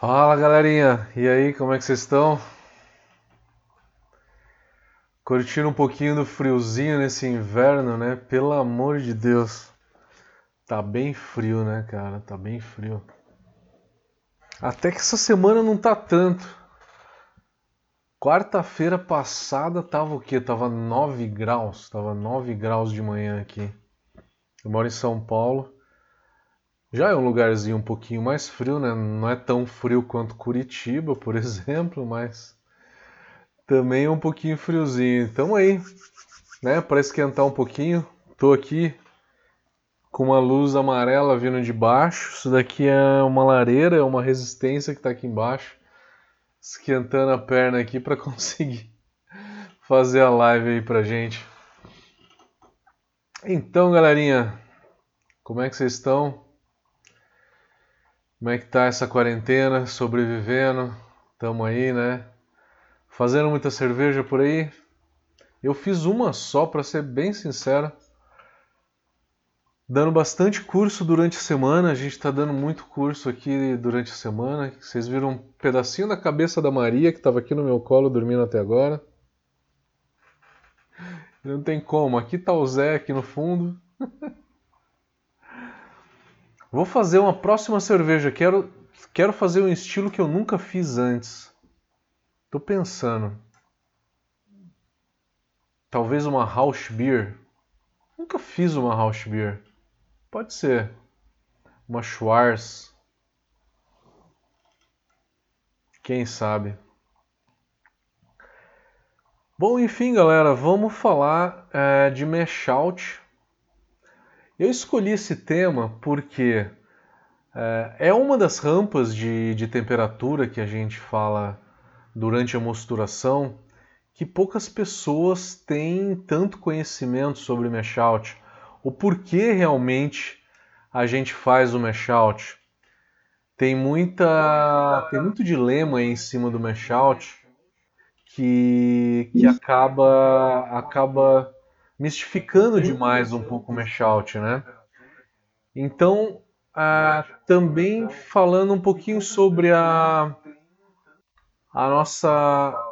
Fala galerinha, e aí, como é que vocês estão? Curtindo um pouquinho do friozinho nesse inverno, né? Pelo amor de Deus. Tá bem frio, né, cara? Tá bem frio. Até que essa semana não tá tanto. Quarta-feira passada tava o quê? Tava 9 graus. Tava 9 graus de manhã aqui. Eu moro em São Paulo. Já é um lugarzinho um pouquinho mais frio, né? Não é tão frio quanto Curitiba, por exemplo, mas também é um pouquinho friozinho. Então aí, né? Para esquentar um pouquinho, tô aqui com uma luz amarela vindo de baixo. Isso daqui é uma lareira, é uma resistência que está aqui embaixo, esquentando a perna aqui para conseguir fazer a live aí pra gente. Então, galerinha, como é que vocês estão? Como é que tá essa quarentena? Sobrevivendo? Tamo aí, né? Fazendo muita cerveja por aí? Eu fiz uma só, para ser bem sincero. Dando bastante curso durante a semana, a gente está dando muito curso aqui durante a semana. Vocês viram um pedacinho da cabeça da Maria que estava aqui no meu colo dormindo até agora. Não tem como, aqui tá o Zé aqui no fundo. Vou fazer uma próxima cerveja. Quero, quero fazer um estilo que eu nunca fiz antes. Tô pensando. Talvez uma house beer. Nunca fiz uma house beer. Pode ser. Uma Schwarz. Quem sabe? Bom, enfim, galera, vamos falar é, de mash out eu escolhi esse tema porque é, é uma das rampas de, de temperatura que a gente fala durante a mosturação que poucas pessoas têm tanto conhecimento sobre mesh out, o porquê realmente a gente faz o mesh out. Tem muita tem muito dilema em cima do mesh out que, que acaba acaba mistificando demais um pouco o mesh out, né? Então, ah, também falando um pouquinho sobre a, a nossa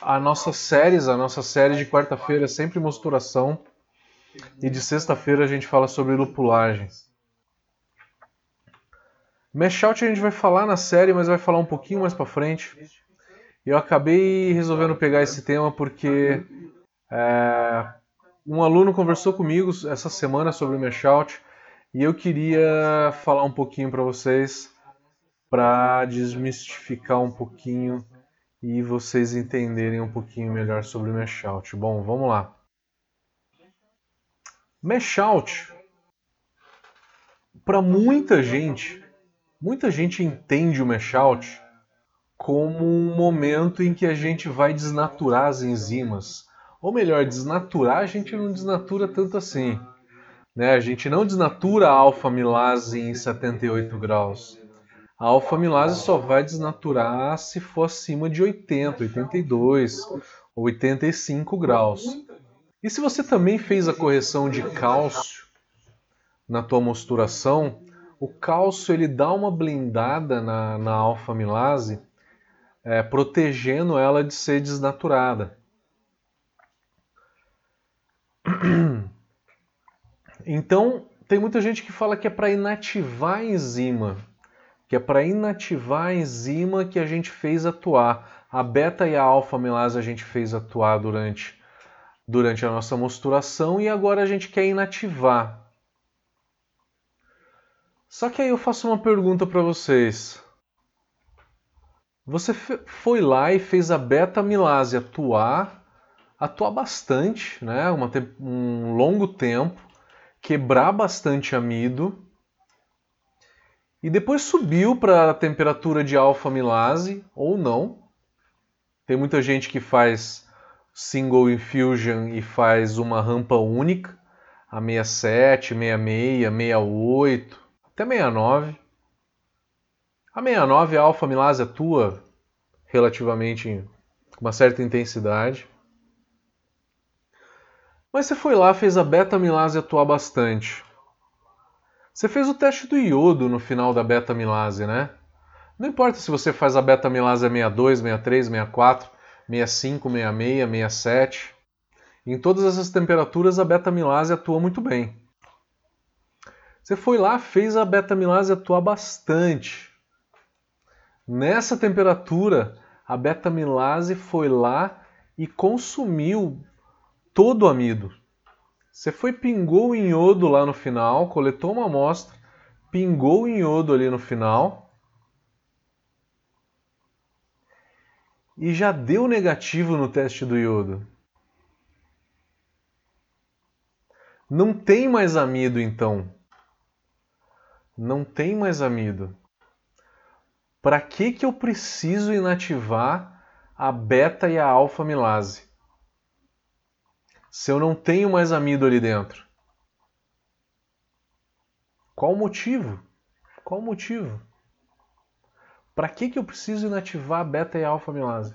a nossa séries, a nossa série de quarta-feira é sempre mosturação e de sexta-feira a gente fala sobre lupulagem. Mesh out a gente vai falar na série, mas vai falar um pouquinho mais para frente. Eu acabei resolvendo pegar esse tema porque é, um aluno conversou comigo essa semana sobre o Meshout e eu queria falar um pouquinho para vocês para desmistificar um pouquinho e vocês entenderem um pouquinho melhor sobre o Meshout. Bom, vamos lá. Meshout, para muita gente, muita gente entende o Meshout como um momento em que a gente vai desnaturar as enzimas ou melhor, desnaturar a gente não desnatura tanto assim. Né? A gente não desnatura a alfa-milase em 78 graus. A alfa-milase só vai desnaturar se for acima de 80, 82 ou 85 graus. E se você também fez a correção de cálcio na tua mosturação, o cálcio ele dá uma blindada na, na alfa-milase, é, protegendo ela de ser desnaturada. Então, tem muita gente que fala que é para inativar a enzima, que é para inativar a enzima que a gente fez atuar. A beta e a alfa amilase a gente fez atuar durante, durante a nossa mosturação e agora a gente quer inativar. Só que aí eu faço uma pergunta para vocês. Você foi lá e fez a beta amilase atuar atuar bastante, né? Uma, um longo tempo, quebrar bastante amido e depois subiu para a temperatura de alfa-milase ou não. Tem muita gente que faz single infusion e faz uma rampa única, a 67, 66, 68, até 69. A 69 a alfa-milase atua relativamente com uma certa intensidade. Mas você foi lá, fez a beta-amilase atuar bastante. Você fez o teste do iodo no final da beta-amilase, né? Não importa se você faz a beta-amilase a 62, 63, 64, 65, 66, 67. Em todas essas temperaturas a beta-amilase atua muito bem. Você foi lá, fez a beta-amilase atuar bastante. Nessa temperatura, a beta-amilase foi lá e consumiu todo amido. Você foi pingou o iodo lá no final, coletou uma amostra, pingou o iodo ali no final e já deu negativo no teste do iodo. Não tem mais amido então. Não tem mais amido. Para que que eu preciso inativar a beta e a alfa amilase? Se eu não tenho mais amido ali dentro? Qual o motivo? Qual o motivo? Para que, que eu preciso inativar a beta e a alfa amilase?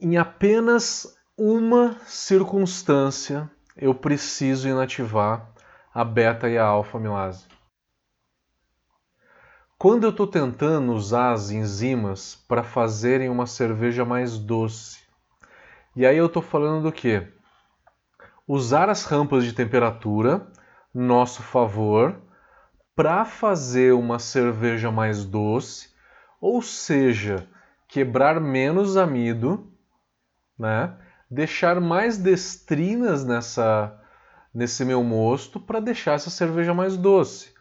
Em apenas uma circunstância eu preciso inativar a beta e a alfa amilase. Quando eu estou tentando usar as enzimas para fazerem uma cerveja mais doce, e aí eu estou falando do que? Usar as rampas de temperatura, nosso favor, para fazer uma cerveja mais doce, ou seja, quebrar menos amido, né? deixar mais destrinas nessa, nesse meu mosto para deixar essa cerveja mais doce.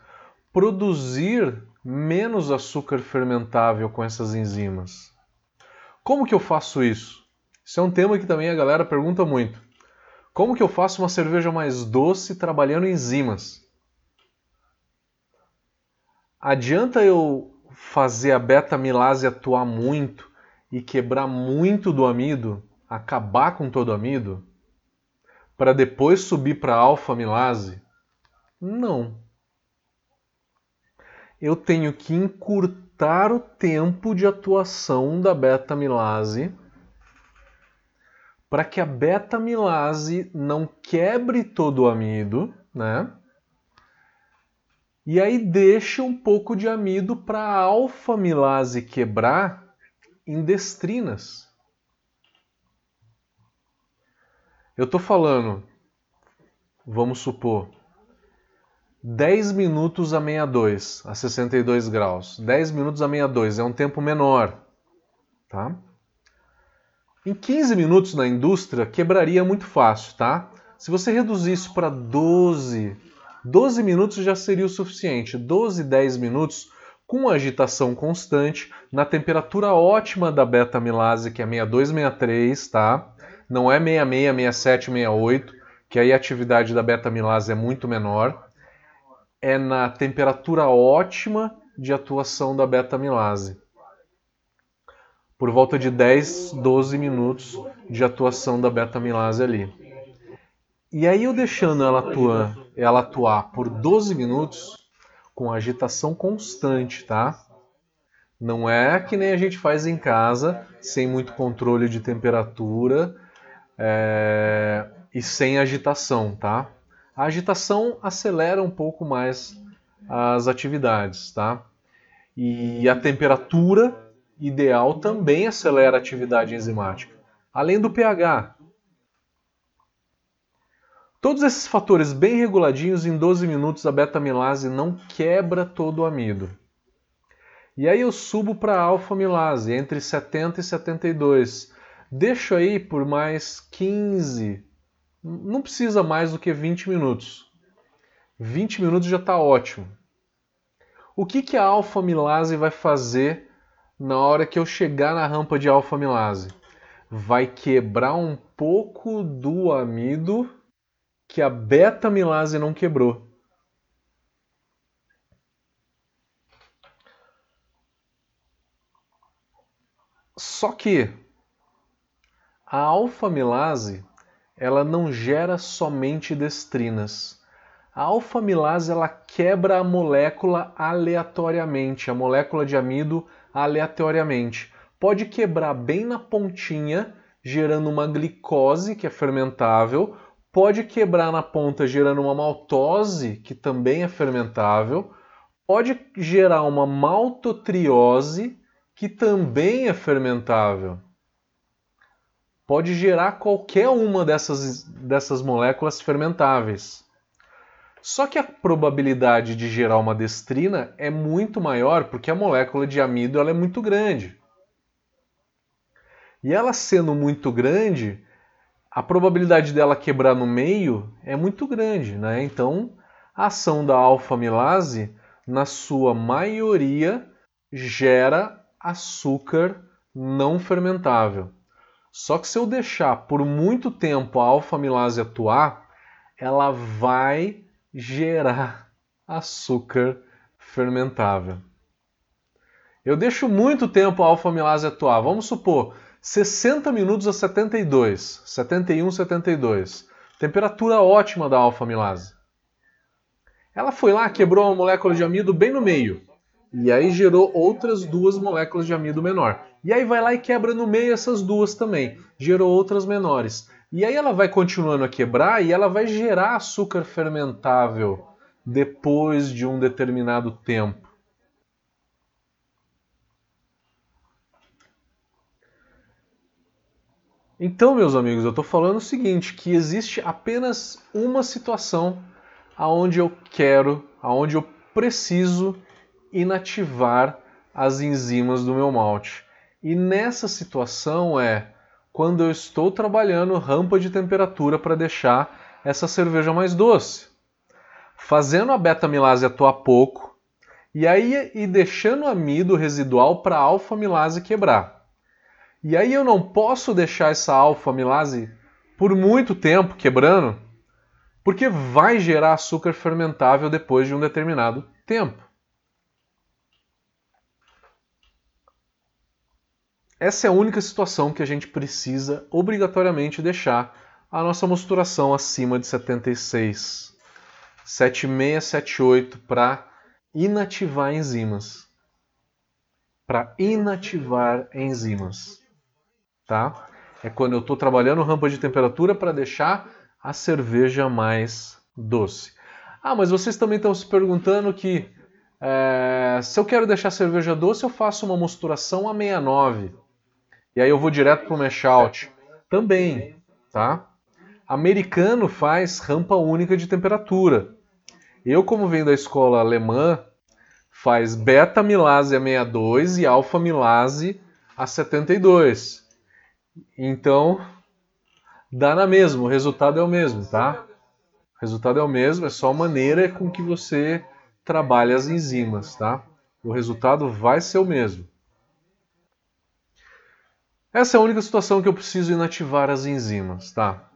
Produzir menos açúcar fermentável com essas enzimas. Como que eu faço isso? Isso é um tema que também a galera pergunta muito. Como que eu faço uma cerveja mais doce trabalhando enzimas? Adianta eu fazer a beta-amilase atuar muito e quebrar muito do amido, acabar com todo o amido, para depois subir para a alfa-amilase? Não eu tenho que encurtar o tempo de atuação da beta-amilase para que a beta-amilase não quebre todo o amido, né? E aí deixa um pouco de amido para a alfa-amilase quebrar em destrinas. Eu estou falando, vamos supor, 10 minutos a 62, a 62 graus. 10 minutos a 62 é um tempo menor. Tá? Em 15 minutos na indústria quebraria muito fácil, tá? Se você reduzir isso para 12, 12 minutos já seria o suficiente. 12, 10 minutos com agitação constante, na temperatura ótima da beta-amilase, que é 62, 63, tá? Não é 66, 67, 68, que aí a atividade da beta-amilase é muito menor é na temperatura ótima de atuação da beta-amilase. Por volta de 10, 12 minutos de atuação da beta-amilase ali. E aí eu deixando ela atuar, ela atuar por 12 minutos com agitação constante, tá? Não é que nem a gente faz em casa, sem muito controle de temperatura é, e sem agitação, tá? A agitação acelera um pouco mais as atividades, tá? E a temperatura ideal também acelera a atividade enzimática, além do pH. Todos esses fatores bem reguladinhos, em 12 minutos a beta-amilase não quebra todo o amido. E aí eu subo para a alfa-amilase, entre 70 e 72. Deixo aí por mais 15, não precisa mais do que 20 minutos. 20 minutos já está ótimo. O que, que a alfa-amilase vai fazer na hora que eu chegar na rampa de alfa-amilase? Vai quebrar um pouco do amido que a beta-amilase não quebrou. Só que a alfa-amilase ela não gera somente destrinas. A alfa-amilase ela quebra a molécula aleatoriamente, a molécula de amido aleatoriamente. Pode quebrar bem na pontinha, gerando uma glicose que é fermentável, pode quebrar na ponta gerando uma maltose, que também é fermentável, pode gerar uma maltotriose, que também é fermentável. Pode gerar qualquer uma dessas, dessas moléculas fermentáveis. Só que a probabilidade de gerar uma destrina é muito maior porque a molécula de amido ela é muito grande. E ela sendo muito grande, a probabilidade dela quebrar no meio é muito grande, né? Então, a ação da alfa-amilase, na sua maioria, gera açúcar não fermentável. Só que se eu deixar por muito tempo a alfa-amilase atuar, ela vai gerar açúcar fermentável. Eu deixo muito tempo a alfa-amilase atuar. Vamos supor 60 minutos a 72, 71, 72. Temperatura ótima da alfa-amilase. Ela foi lá, quebrou uma molécula de amido bem no meio. E aí gerou outras duas moléculas de amido menor. E aí vai lá e quebra no meio essas duas também. Gerou outras menores. E aí ela vai continuando a quebrar e ela vai gerar açúcar fermentável depois de um determinado tempo. Então, meus amigos, eu estou falando o seguinte, que existe apenas uma situação aonde eu quero, aonde eu preciso inativar as enzimas do meu malte. E nessa situação é quando eu estou trabalhando rampa de temperatura para deixar essa cerveja mais doce. Fazendo a beta-milase atuar pouco e aí e deixando o amido residual para a alfa-milase quebrar. E aí eu não posso deixar essa alfa-amilase por muito tempo quebrando, porque vai gerar açúcar fermentável depois de um determinado tempo. Essa é a única situação que a gente precisa obrigatoriamente deixar a nossa mosturação acima de 76, 76, 78 para inativar enzimas. Para inativar enzimas tá? É quando eu estou trabalhando rampa de temperatura para deixar a cerveja mais doce. Ah, mas vocês também estão se perguntando que é, se eu quero deixar a cerveja doce, eu faço uma mosturação a 69. E aí eu vou direto para o mash out. Também, tá? Americano faz rampa única de temperatura. Eu, como venho da escola alemã, faz beta-milase a 62 e alfa-milase a 72. Então, dá na mesma, o resultado é o mesmo, tá? O resultado é o mesmo, é só a maneira com que você trabalha as enzimas, tá? O resultado vai ser o mesmo. Essa é a única situação que eu preciso inativar as enzimas, tá?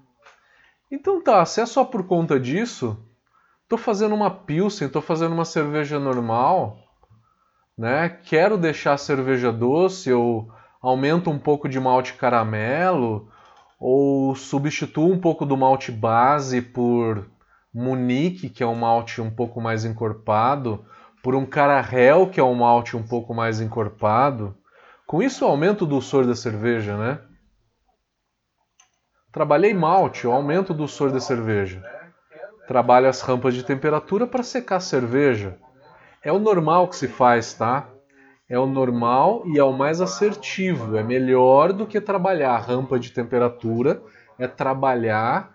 Então tá, se é só por conta disso, estou fazendo uma pilsen, estou fazendo uma cerveja normal, né? Quero deixar a cerveja doce ou aumento um pouco de malte caramelo ou substituo um pouco do malte base por Munique, que é um malte um pouco mais encorpado, por um Carahel, que é um malte um pouco mais encorpado. Com isso, aumento o dulçor da cerveja, né? Trabalhei malte, eu aumento o dulçor da cerveja. Trabalho as rampas de temperatura para secar a cerveja. É o normal que se faz, tá? é o normal e é o mais assertivo. É melhor do que trabalhar a rampa de temperatura, é trabalhar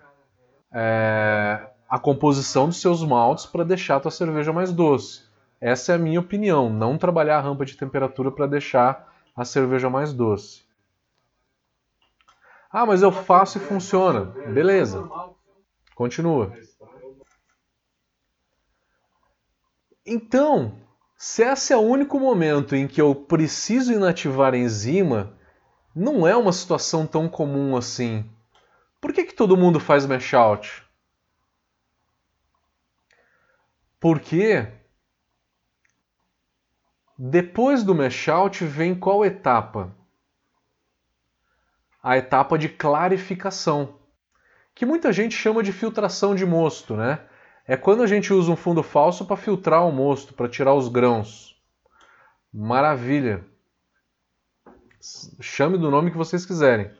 é, a composição dos seus maltes para deixar a tua cerveja mais doce. Essa é a minha opinião. Não trabalhar a rampa de temperatura para deixar a cerveja mais doce. Ah, mas eu faço e funciona. Beleza. Continua. Então, se esse é o único momento em que eu preciso inativar a enzima, não é uma situação tão comum assim. Por que, que todo mundo faz mash out? Porque depois do mash out vem qual etapa? A etapa de clarificação, que muita gente chama de filtração de mosto, né? é quando a gente usa um fundo falso para filtrar o mosto, para tirar os grãos. Maravilha! Chame do nome que vocês quiserem.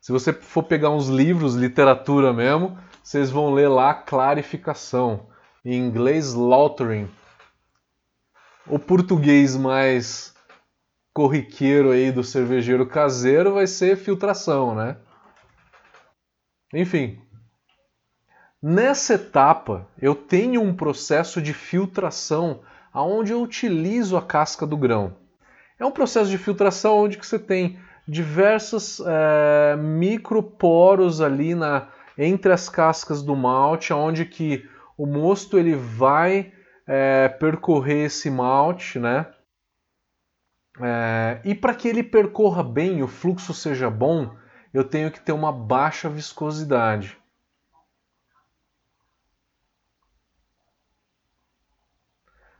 Se você for pegar uns livros, literatura mesmo, vocês vão ler lá clarificação. Em inglês, slaughtering. O português mais corriqueiro aí do cervejeiro caseiro vai ser filtração, né? Enfim, nessa etapa eu tenho um processo de filtração aonde eu utilizo a casca do grão. É um processo de filtração onde que você tem diversos é, microporos ali na, entre as cascas do malte, onde que o mosto ele vai é, percorrer esse malte, né? É, e para que ele percorra bem, o fluxo seja bom, eu tenho que ter uma baixa viscosidade.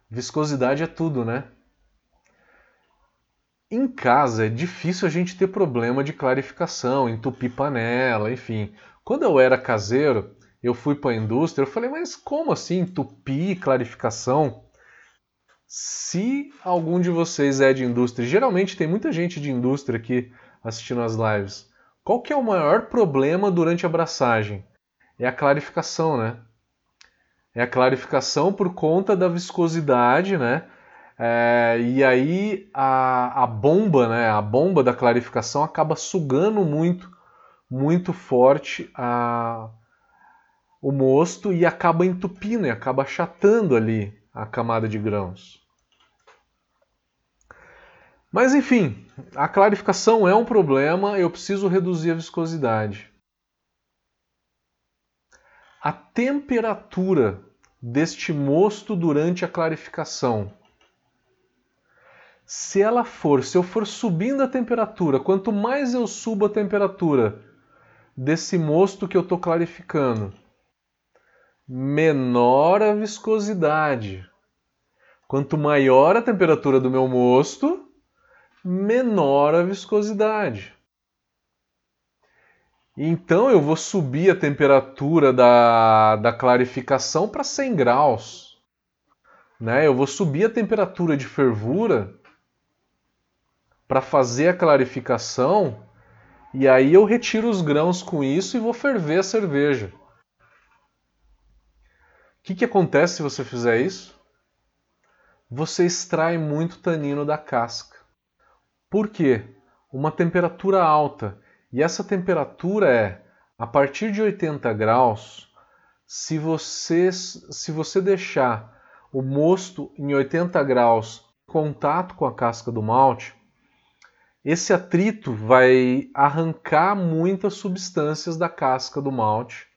Viscosidade é tudo, né? Em casa é difícil a gente ter problema de clarificação, entupir panela, enfim. Quando eu era caseiro, eu fui para a indústria, eu falei, mas como assim entupir clarificação? Se algum de vocês é de indústria, geralmente tem muita gente de indústria aqui assistindo as lives. Qual que é o maior problema durante a abraçagem? É a clarificação, né? É a clarificação por conta da viscosidade, né? É, e aí a, a bomba, né? A bomba da clarificação acaba sugando muito, muito forte a, o mosto e acaba entupindo, e acaba achatando ali a camada de grãos. Mas enfim, a clarificação é um problema, eu preciso reduzir a viscosidade. A temperatura deste mosto durante a clarificação. Se ela for, se eu for subindo a temperatura, quanto mais eu subo a temperatura desse mosto que eu estou clarificando, menor a viscosidade. Quanto maior a temperatura do meu mosto, menor a viscosidade. Então eu vou subir a temperatura da, da clarificação para 100 graus. Né? Eu vou subir a temperatura de fervura para fazer a clarificação e aí eu retiro os grãos com isso e vou ferver a cerveja. O que, que acontece se você fizer isso? Você extrai muito tanino da casca. Por quê? Uma temperatura alta. E essa temperatura é a partir de 80 graus. Se você, se você deixar o mosto em 80 graus contato com a casca do malte, esse atrito vai arrancar muitas substâncias da casca do malte,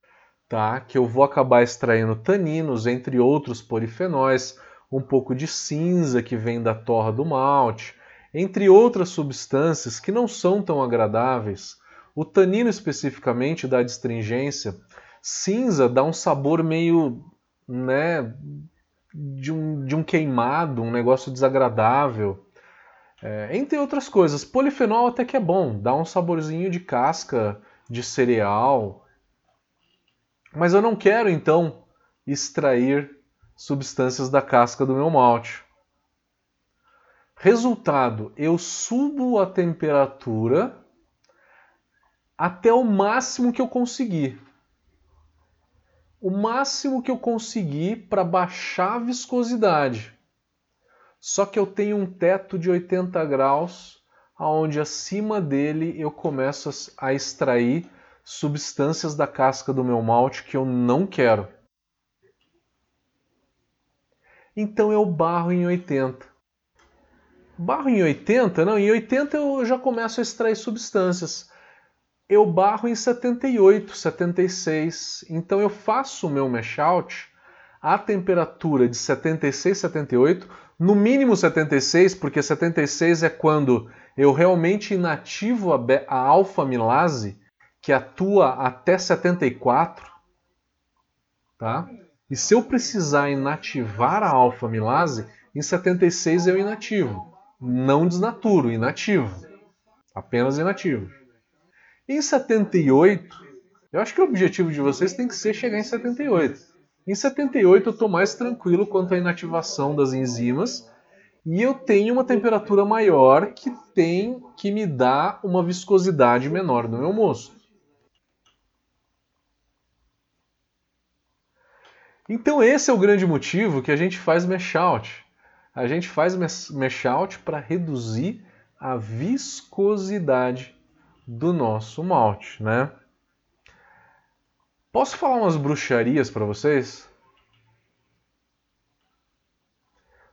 tá? Que eu vou acabar extraindo taninos, entre outros polifenóis, um pouco de cinza que vem da torra do malte, entre outras substâncias que não são tão agradáveis. O tanino especificamente dá astringência. Cinza dá um sabor meio, né, de um, de um queimado, um negócio desagradável. É, entre outras coisas, polifenol até que é bom, dá um saborzinho de casca de cereal. Mas eu não quero então extrair substâncias da casca do meu malte. Resultado, eu subo a temperatura até o máximo que eu conseguir. O máximo que eu conseguir para baixar a viscosidade. Só que eu tenho um teto de 80 graus, aonde acima dele eu começo a extrair substâncias da casca do meu malte que eu não quero. Então eu barro em 80. Barro em 80? Não, em 80 eu já começo a extrair substâncias. Eu barro em 78, 76. Então eu faço o meu mash out a temperatura de 76, 78, no mínimo 76, porque 76 é quando eu realmente inativo a, a alfa-milase, que atua até 74, tá? E se eu precisar inativar a alfa-milase, em 76 eu inativo não desnaturo, inativo. Apenas inativo. Em 78, eu acho que o objetivo de vocês tem que ser chegar em 78. Em 78 eu estou mais tranquilo quanto à inativação das enzimas e eu tenho uma temperatura maior que tem que me dá uma viscosidade menor no meu mosto. Então esse é o grande motivo que a gente faz mesh out. A gente faz mesh out para reduzir a viscosidade do nosso malte, né? Posso falar umas bruxarias para vocês?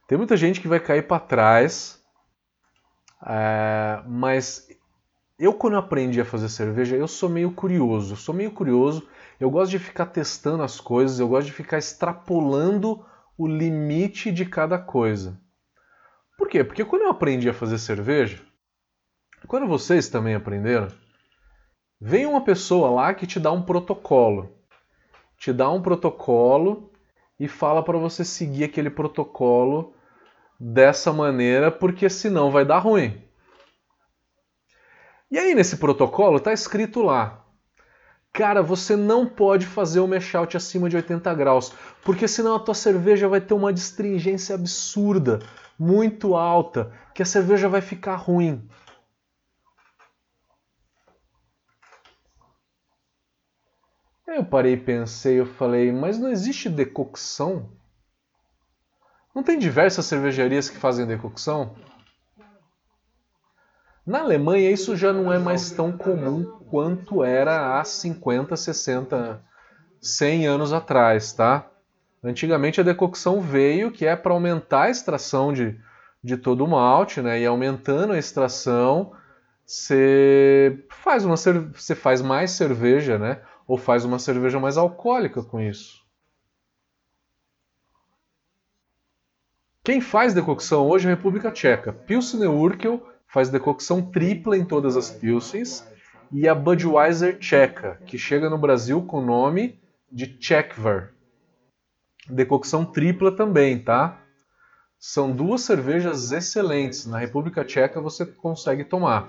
Tem muita gente que vai cair para trás, é, mas eu quando aprendi a fazer cerveja, eu sou meio curioso, sou meio curioso, eu gosto de ficar testando as coisas, eu gosto de ficar extrapolando o limite de cada coisa. Por quê? Porque quando eu aprendi a fazer cerveja, quando vocês também aprenderam, vem uma pessoa lá que te dá um protocolo. Te dá um protocolo e fala para você seguir aquele protocolo dessa maneira, porque senão vai dar ruim. E aí nesse protocolo está escrito lá, cara, você não pode fazer o mash out acima de 80 graus, porque senão a tua cerveja vai ter uma distringência absurda, muito alta, que a cerveja vai ficar ruim. Eu parei e pensei, eu falei, mas não existe decocção? Não tem diversas cervejarias que fazem decocção? Na Alemanha isso já não é mais tão comum quanto era há 50, 60, 100 anos atrás, tá? Antigamente a decocção veio que é para aumentar a extração de, de todo o malte, né? E aumentando a extração, você faz, uma, você faz mais cerveja, né? Ou faz uma cerveja mais alcoólica com isso. Quem faz decocção hoje é a República Tcheca. Pilsner Urkel faz decocção tripla em todas as Pilsens e a Budweiser Tcheca, que chega no Brasil com o nome de Czechver. Decocção tripla também, tá? São duas cervejas excelentes. Na República Tcheca você consegue tomar.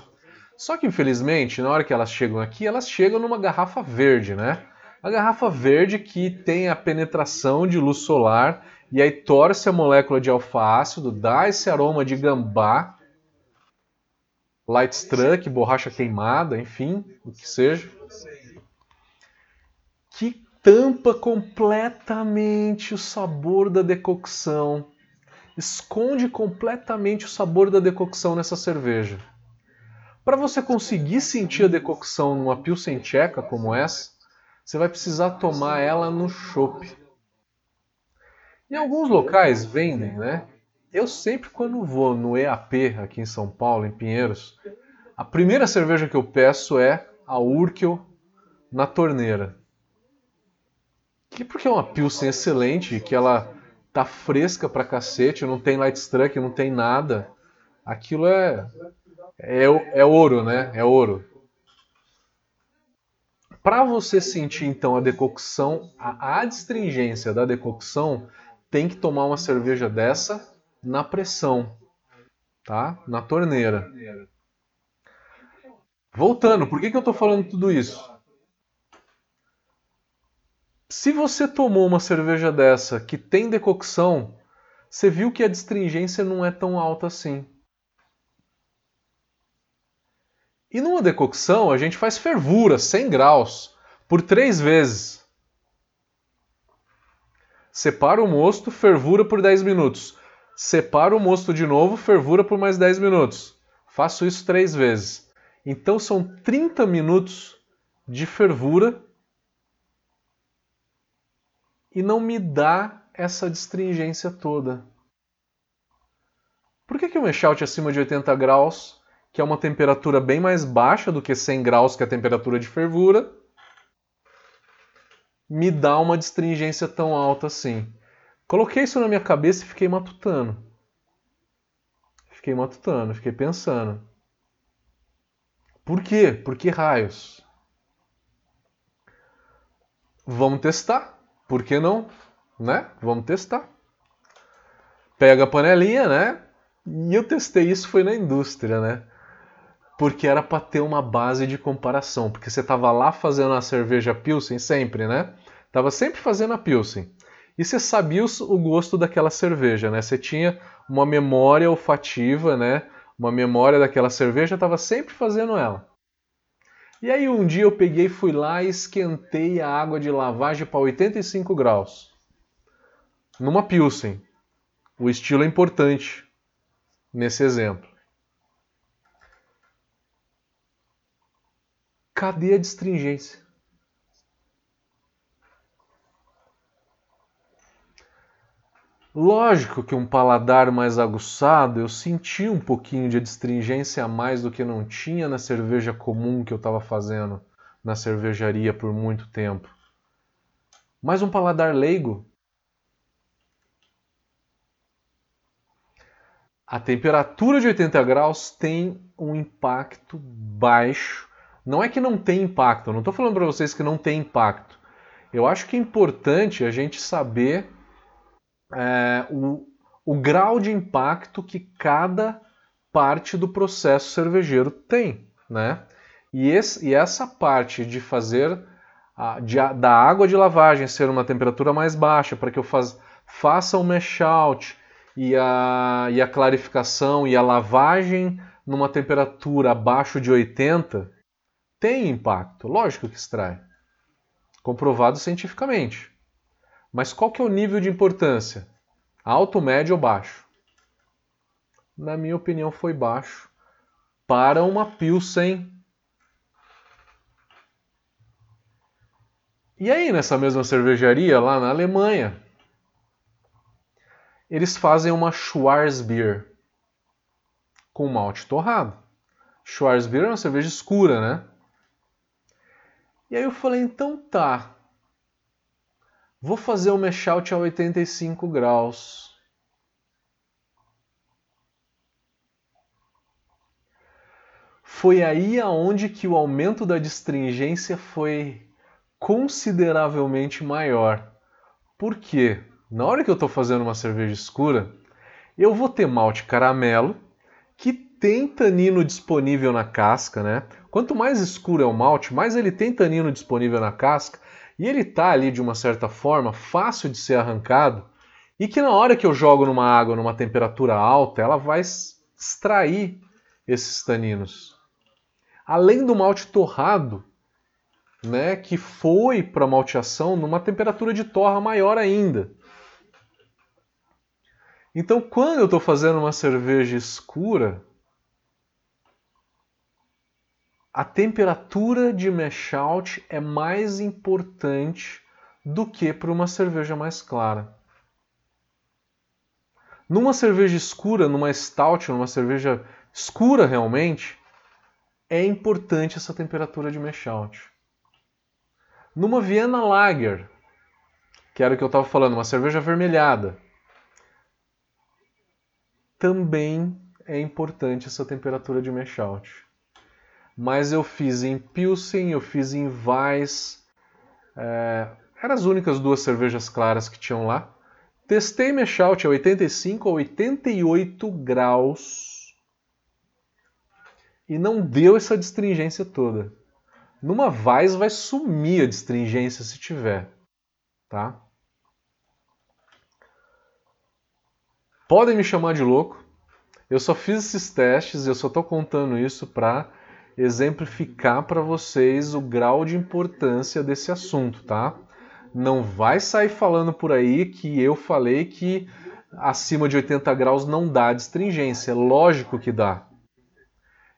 Só que infelizmente, na hora que elas chegam aqui, elas chegam numa garrafa verde, né? A garrafa verde que tem a penetração de luz solar e aí torce a molécula de alfa-ácido, dá esse aroma de gambá, light struck, borracha queimada, enfim, o que seja. Que tampa completamente o sabor da decocção. Esconde completamente o sabor da decocção nessa cerveja. Para você conseguir sentir a decocção numa pilsen tcheca como essa, você vai precisar tomar ela no chopp. Em alguns locais vendem, né? Eu sempre quando vou no EAP aqui em São Paulo, em Pinheiros, a primeira cerveja que eu peço é a Urkel na torneira. Que porque é uma pilsen excelente, que ela tá fresca pra cacete, não tem light struck, não tem nada. Aquilo é é, é ouro, né? É ouro. Para você sentir então a decocção, a adstringência da decocção, tem que tomar uma cerveja dessa na pressão, tá? Na torneira. Voltando, por que, que eu estou falando tudo isso? Se você tomou uma cerveja dessa que tem decocção, você viu que a distringência não é tão alta assim. E numa decocção a gente faz fervura, 100 graus, por três vezes. Separa o mosto, fervura por 10 minutos. Separa o mosto de novo, fervura por mais 10 minutos. Faço isso três vezes. Então são 30 minutos de fervura e não me dá essa distringência toda. Por que, que o mashout acima de 80 graus, que é uma temperatura bem mais baixa do que 100 graus, que é a temperatura de fervura, me dá uma distringência tão alta assim. Coloquei isso na minha cabeça e fiquei matutando. Fiquei matutando, fiquei pensando. Por quê? Por que raios? Vamos testar. Por que não? Né? Vamos testar. Pega a panelinha, né? E eu testei isso foi na indústria, né? porque era para ter uma base de comparação, porque você estava lá fazendo a cerveja Pilsen sempre, né? Tava sempre fazendo a Pilsen. E você sabia o gosto daquela cerveja, né? Você tinha uma memória olfativa, né? Uma memória daquela cerveja, estava sempre fazendo ela. E aí um dia eu peguei, fui lá e esquentei a água de lavagem para 85 graus. numa Pilsen. O estilo é importante nesse exemplo. Cadê a distringência? Lógico que um paladar mais aguçado eu senti um pouquinho de adstringência a mais do que não tinha na cerveja comum que eu estava fazendo na cervejaria por muito tempo. Mas um paladar leigo. A temperatura de 80 graus tem um impacto baixo. Não é que não tem impacto, eu não estou falando para vocês que não tem impacto. Eu acho que é importante a gente saber é, o, o grau de impacto que cada parte do processo cervejeiro tem, né? E, esse, e essa parte de fazer a, de, da água de lavagem ser uma temperatura mais baixa para que eu faz, faça o mash out e a, e a clarificação e a lavagem numa temperatura abaixo de 80 tem impacto, lógico que extrai, comprovado cientificamente. Mas qual que é o nível de importância? Alto, médio ou baixo? Na minha opinião, foi baixo para uma Pilsen. E aí, nessa mesma cervejaria, lá na Alemanha, eles fazem uma Schwarzbier com malte torrado. Schwarzbier é uma cerveja escura, né? E aí eu falei, então tá, Vou fazer o mesh out a 85 graus. Foi aí aonde que o aumento da distringência foi consideravelmente maior. Por quê? Na hora que eu estou fazendo uma cerveja escura, eu vou ter malte caramelo, que tem tanino disponível na casca, né? Quanto mais escuro é o malte, mais ele tem tanino disponível na casca, e ele está ali de uma certa forma fácil de ser arrancado e que na hora que eu jogo numa água numa temperatura alta, ela vai extrair esses taninos. Além do malte torrado, né, que foi para malteação numa temperatura de torra maior ainda. Então, quando eu estou fazendo uma cerveja escura, a temperatura de mash out é mais importante do que para uma cerveja mais clara. Numa cerveja escura, numa stout, numa cerveja escura realmente, é importante essa temperatura de mash out. Numa Vienna Lager, que era o que eu estava falando, uma cerveja avermelhada, também é importante essa temperatura de mash out mas eu fiz em Pilsen, eu fiz em Weiss. É, eram as únicas duas cervejas claras que tinham lá. Testei Meshout a 85 a 88 graus e não deu essa distringência toda. Numa Weiss vai sumir a distringência se tiver, tá? Podem me chamar de louco. Eu só fiz esses testes, eu só estou contando isso para exemplificar para vocês o grau de importância desse assunto, tá? Não vai sair falando por aí que eu falei que acima de 80 graus não dá astringência. Lógico que dá.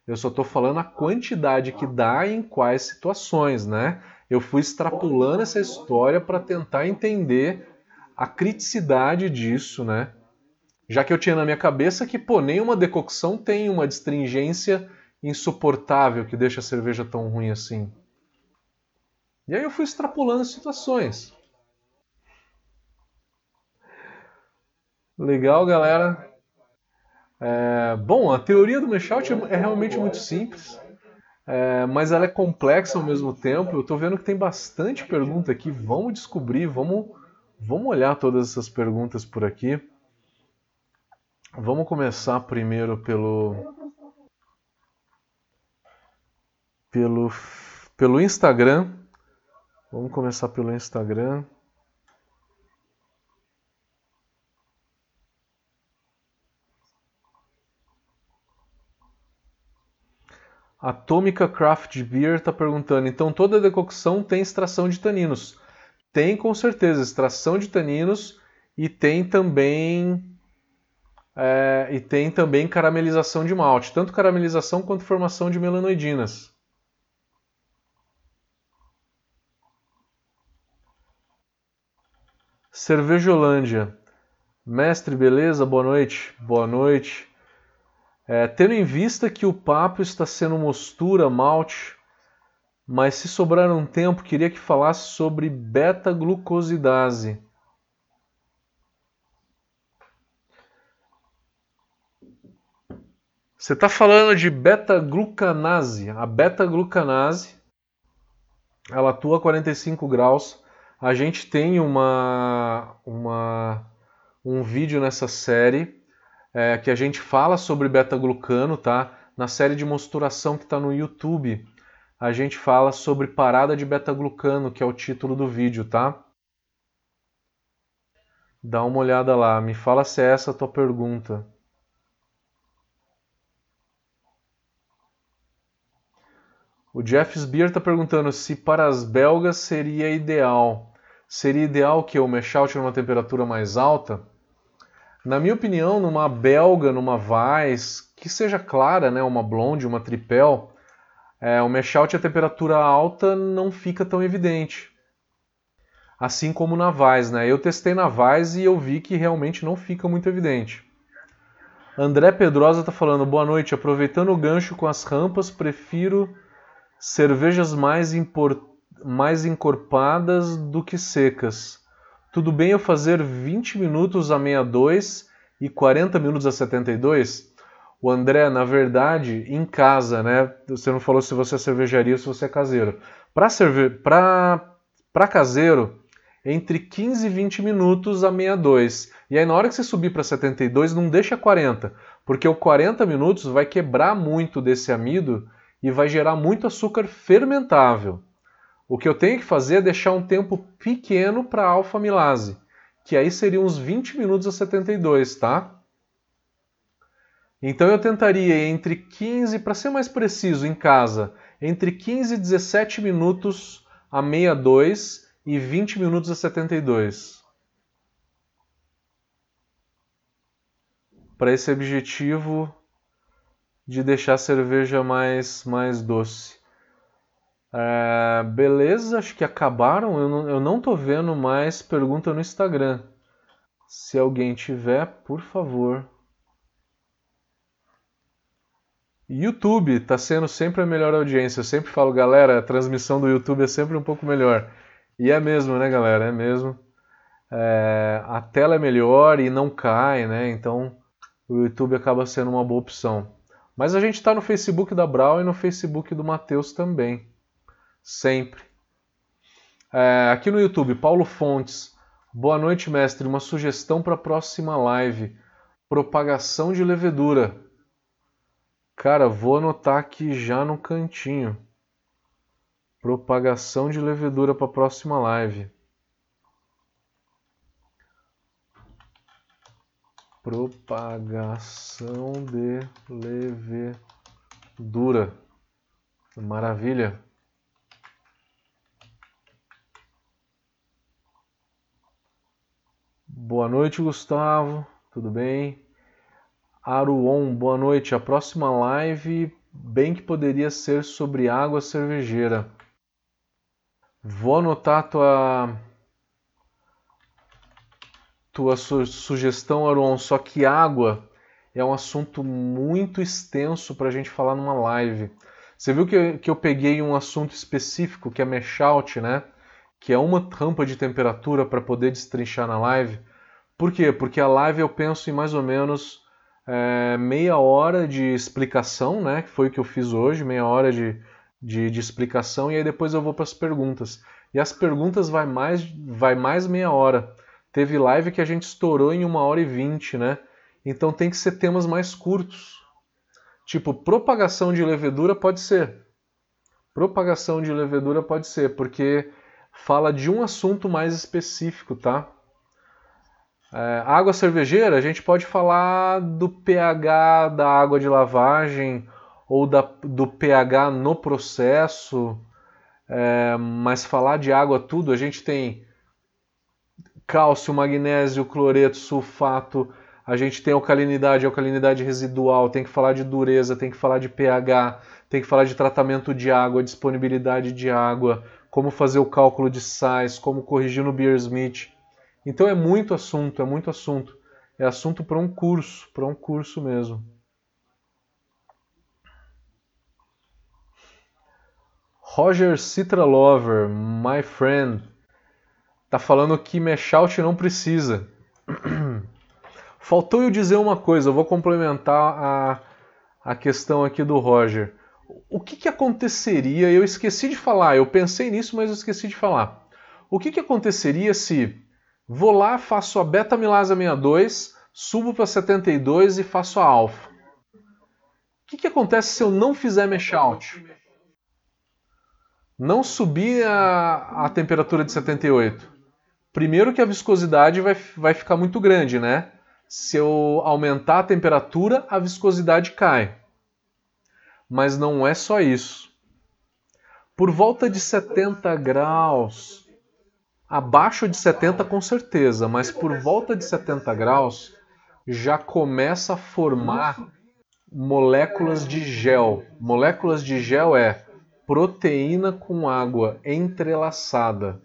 Eu só estou falando a quantidade que dá e em quais situações, né? Eu fui extrapolando essa história para tentar entender a criticidade disso, né? Já que eu tinha na minha cabeça que, pô, nenhuma decocção tem uma astringência insuportável que deixa a cerveja tão ruim assim. E aí eu fui extrapolando situações. Legal, galera. É, bom, a teoria do mashout é realmente muito simples, é, mas ela é complexa ao mesmo tempo. Eu estou vendo que tem bastante pergunta aqui. Vamos descobrir, vamos, vamos olhar todas essas perguntas por aqui. Vamos começar primeiro pelo pelo, pelo Instagram. Vamos começar pelo Instagram. Atômica Craft Beer está perguntando: então toda decocção tem extração de taninos? Tem com certeza extração de taninos e tem também é, e tem também caramelização de malte, tanto caramelização quanto formação de melanoidinas. Cervejolândia. Mestre, beleza? Boa noite. Boa noite. É, tendo em vista que o papo está sendo mostura, malte, mas se sobrar um tempo, queria que falasse sobre beta-glucosidase. Você está falando de beta-glucanase. A beta-glucanase, ela atua a 45 graus. A gente tem uma, uma, um vídeo nessa série é, que a gente fala sobre beta-glucano, tá? Na série de mosturação que está no YouTube, a gente fala sobre parada de beta-glucano, que é o título do vídeo, tá? Dá uma olhada lá, me fala se é essa a tua pergunta. O Jeff Sbeer está perguntando se para as belgas seria ideal. Seria ideal que o mash out numa temperatura mais alta? Na minha opinião, numa belga, numa Weiss, que seja clara, né, uma blonde, uma tripel, é, o mash out a temperatura alta não fica tão evidente. Assim como na Weiss, né? Eu testei na Weiss e eu vi que realmente não fica muito evidente. André Pedrosa está falando, boa noite, aproveitando o gancho com as rampas, prefiro cervejas mais, impor... mais encorpadas do que secas. Tudo bem eu fazer 20 minutos a 62 e 40 minutos a 72? O André, na verdade, em casa, né? Você não falou se você é cervejaria ou se você é caseiro. Para cerve... Pra... caseiro, entre 15 e 20 minutos a 62. E aí na hora que você subir para 72, não deixa 40, porque o 40 minutos vai quebrar muito desse amido e vai gerar muito açúcar fermentável. O que eu tenho que fazer é deixar um tempo pequeno para a alfa-amilase, que aí seriam uns 20 minutos a 72, tá? Então eu tentaria entre 15, para ser mais preciso, em casa, entre 15 e 17 minutos a 62 e 20 minutos a 72. Para esse objetivo de deixar a cerveja mais, mais doce. É, beleza, acho que acabaram. Eu não, eu não tô vendo mais pergunta no Instagram. Se alguém tiver, por favor. YouTube está sendo sempre a melhor audiência. Eu sempre falo, galera, a transmissão do YouTube é sempre um pouco melhor. E é mesmo, né, galera? É mesmo. É, a tela é melhor e não cai, né? Então o YouTube acaba sendo uma boa opção. Mas a gente está no Facebook da Brau e no Facebook do Matheus também sempre. É, aqui no YouTube, Paulo Fontes. Boa noite, mestre. Uma sugestão para a próxima live: propagação de levedura. Cara, vou anotar aqui já no cantinho. Propagação de levedura para a próxima live. Propagação de levedura. Maravilha. Boa noite, Gustavo. Tudo bem? Aruon, boa noite. A próxima live, bem que poderia ser sobre água cervejeira. Vou anotar tua tua su sugestão, Aruon, só que água é um assunto muito extenso para a gente falar numa live. Você viu que, que eu peguei um assunto específico, que é mesh out, né? que é uma rampa de temperatura para poder destrinchar na live. Por quê? Porque a live eu penso em mais ou menos é, meia hora de explicação, né? Que foi o que eu fiz hoje, meia hora de, de, de explicação, e aí depois eu vou para as perguntas. E as perguntas vai mais, vai mais meia hora. Teve live que a gente estourou em uma hora e vinte, né? Então tem que ser temas mais curtos. Tipo, propagação de levedura pode ser. Propagação de levedura pode ser, porque fala de um assunto mais específico, tá? É, água cervejeira, a gente pode falar do pH da água de lavagem ou da, do pH no processo, é, mas falar de água tudo, a gente tem cálcio, magnésio, cloreto, sulfato, a gente tem alcalinidade, alcalinidade residual, tem que falar de dureza, tem que falar de pH, tem que falar de tratamento de água, disponibilidade de água, como fazer o cálculo de sais, como corrigir no Beer Smith. Então é muito assunto, é muito assunto. É assunto para um curso, para um curso mesmo. Roger Citra Lover, my friend, tá falando que Meshout não precisa. Faltou eu dizer uma coisa, eu vou complementar a, a questão aqui do Roger. O que, que aconteceria? Eu esqueci de falar, eu pensei nisso, mas eu esqueci de falar. O que, que aconteceria se vou lá, faço a beta-milasa 62, subo para 72 e faço a alfa? O que, que acontece se eu não fizer mesh out? Não subir a, a temperatura de 78. Primeiro que a viscosidade vai, vai ficar muito grande, né? Se eu aumentar a temperatura, a viscosidade cai. Mas não é só isso. Por volta de 70 graus, abaixo de 70 com certeza, mas por volta de 70 graus já começa a formar moléculas de gel. Moléculas de gel é proteína com água entrelaçada.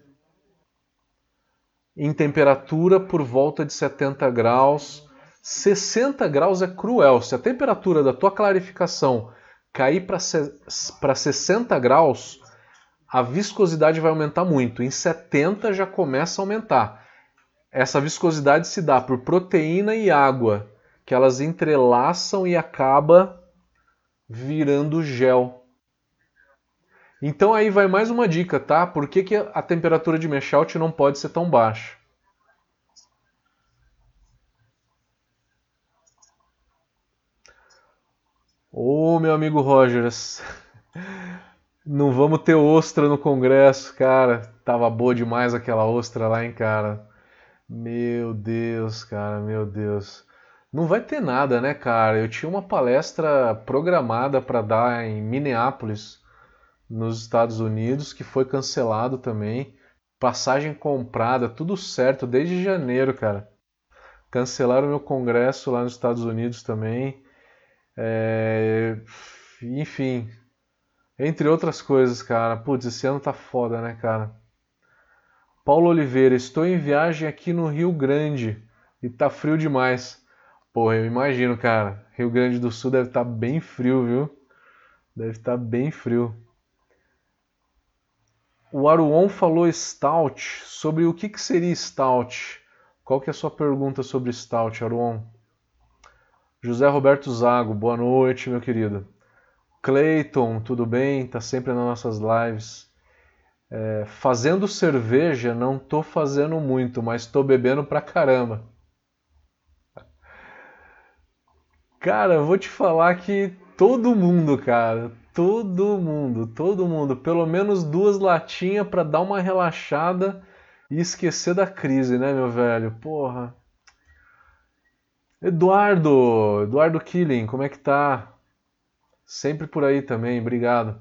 Em temperatura por volta de 70 graus. 60 graus é cruel. Se a temperatura da tua clarificação cair para 60 graus, a viscosidade vai aumentar muito. Em 70 já começa a aumentar. Essa viscosidade se dá por proteína e água, que elas entrelaçam e acaba virando gel. Então aí vai mais uma dica, tá? Por que, que a temperatura de meshout não pode ser tão baixa? Ô oh, meu amigo Rogers, não vamos ter ostra no congresso, cara. Tava boa demais aquela ostra lá, hein, cara. Meu Deus, cara, meu Deus. Não vai ter nada, né, cara? Eu tinha uma palestra programada para dar em Minneapolis nos Estados Unidos, que foi cancelado também. Passagem comprada, tudo certo desde janeiro, cara. Cancelaram meu congresso lá nos Estados Unidos também. É... Enfim, entre outras coisas, cara. Putz, esse ano tá foda, né, cara? Paulo Oliveira, estou em viagem aqui no Rio Grande e tá frio demais. Porra, eu imagino, cara. Rio Grande do Sul deve estar tá bem frio, viu? Deve estar tá bem frio. O Aruon falou Stout. Sobre o que, que seria Stout? Qual que é a sua pergunta sobre Stout, Aruon? José Roberto Zago, boa noite, meu querido. Clayton, tudo bem? Tá sempre nas nossas lives. É, fazendo cerveja, não tô fazendo muito, mas tô bebendo pra caramba. Cara, eu vou te falar que todo mundo, cara, Todo mundo, todo mundo. Pelo menos duas latinhas para dar uma relaxada e esquecer da crise, né, meu velho? Porra. Eduardo, Eduardo Killing, como é que tá? Sempre por aí também, obrigado.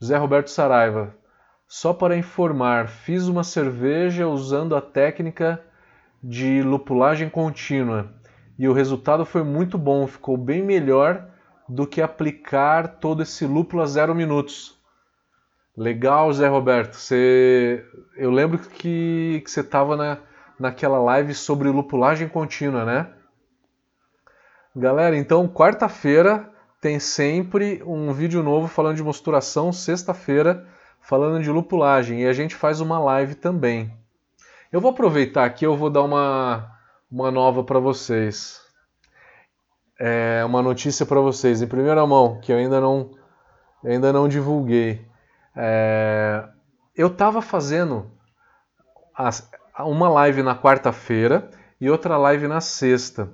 José Roberto Saraiva, só para informar, fiz uma cerveja usando a técnica de lupulagem contínua e o resultado foi muito bom, ficou bem melhor do que aplicar todo esse lúpulo a zero minutos. Legal, Zé Roberto. Você... Eu lembro que, que você estava na, naquela live sobre lupulagem contínua, né? Galera, então quarta-feira tem sempre um vídeo novo falando de mosturação, sexta-feira falando de lupulagem e a gente faz uma live também. Eu vou aproveitar aqui, eu vou dar uma, uma nova para vocês é, uma notícia para vocês em primeira mão que eu ainda não, ainda não divulguei. É, eu estava fazendo as, uma live na quarta-feira e outra live na sexta.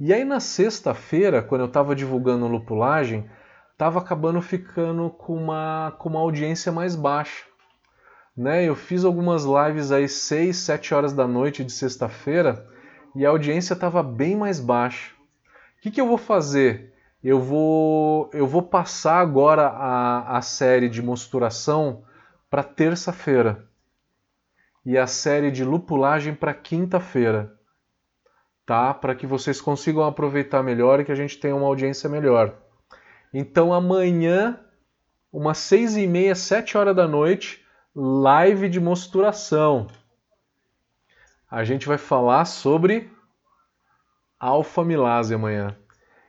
E aí na sexta-feira, quando eu estava divulgando lupulagem, estava acabando ficando com uma, com uma audiência mais baixa. Né? Eu fiz algumas lives aí 6, 7 horas da noite de sexta-feira e a audiência estava bem mais baixa. O que, que eu vou fazer? Eu vou, eu vou passar agora a, a série de mosturação para terça-feira. e a série de lupulagem para quinta-feira, tá? Para que vocês consigam aproveitar melhor e que a gente tenha uma audiência melhor. Então amanhã, umas seis e meia, sete horas da noite, live de mosturação. A gente vai falar sobre alfa-milase amanhã.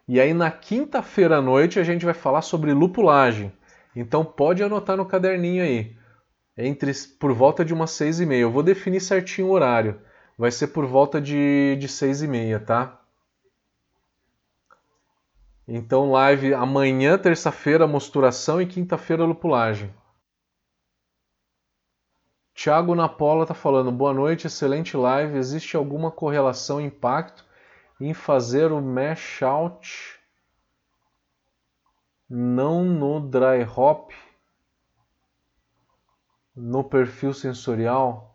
E aí na quinta-feira à noite a gente vai falar sobre lupulagem. Então pode anotar no caderninho aí. Entre por volta de umas seis e meia. Eu vou definir certinho o horário. Vai ser por volta de, de seis e meia, tá? Então live amanhã, terça-feira, mosturação e quinta-feira lupulagem. Tiago Napola está falando, boa noite, excelente live. Existe alguma correlação, impacto em fazer o mash out não no dry hop, no perfil sensorial?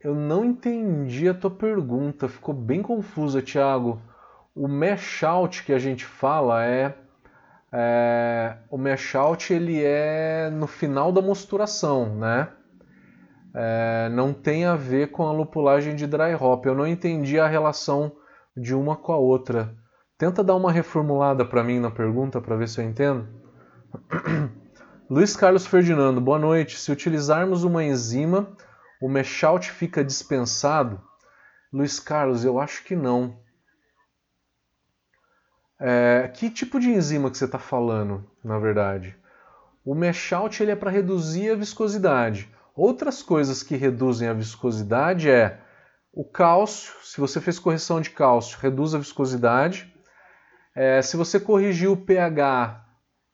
Eu não entendi a tua pergunta, ficou bem confusa, Thiago. O mash out que a gente fala é, é o mash out ele é no final da mosturação, né? É, não tem a ver com a lupulagem de dry hop. Eu não entendi a relação de uma com a outra. Tenta dar uma reformulada para mim na pergunta para ver se eu entendo. Luiz Carlos Ferdinando, boa noite. Se utilizarmos uma enzima, o meshout fica dispensado? Luiz Carlos, eu acho que não. É, que tipo de enzima que você está falando, na verdade? O meshout ele é para reduzir a viscosidade. Outras coisas que reduzem a viscosidade é o cálcio, se você fez correção de cálcio, reduz a viscosidade. É, se você corrigir o pH,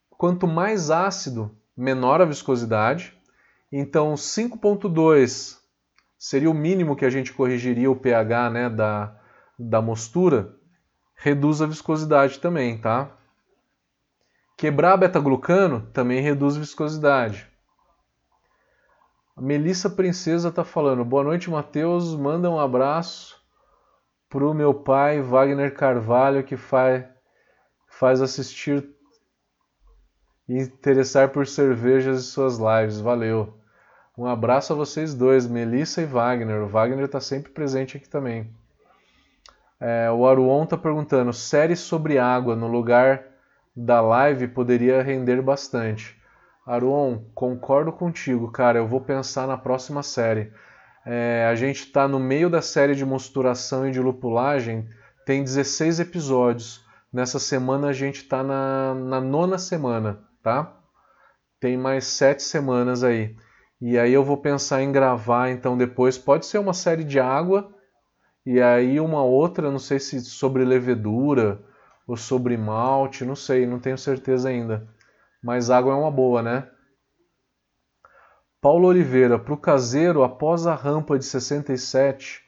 quanto mais ácido, menor a viscosidade. Então 5.2 seria o mínimo que a gente corrigiria o pH né, da, da mostura, reduz a viscosidade também, tá? Quebrar beta-glucano também reduz viscosidade. A Melissa Princesa está falando: Boa noite, Matheus. Manda um abraço pro meu pai, Wagner Carvalho, que faz, faz assistir e interessar por cervejas e suas lives. Valeu. Um abraço a vocês dois, Melissa e Wagner. O Wagner está sempre presente aqui também. É, o Aruon está perguntando: série sobre água no lugar da live poderia render bastante. Aron, concordo contigo, cara. Eu vou pensar na próxima série. É, a gente está no meio da série de mosturação e de lupulagem, tem 16 episódios. Nessa semana a gente está na, na nona semana, tá? Tem mais sete semanas aí. E aí eu vou pensar em gravar, então depois. Pode ser uma série de água e aí uma outra, não sei se sobre levedura ou sobre malte, não sei, não tenho certeza ainda. Mas água é uma boa, né? Paulo Oliveira, para o caseiro, após a rampa de 67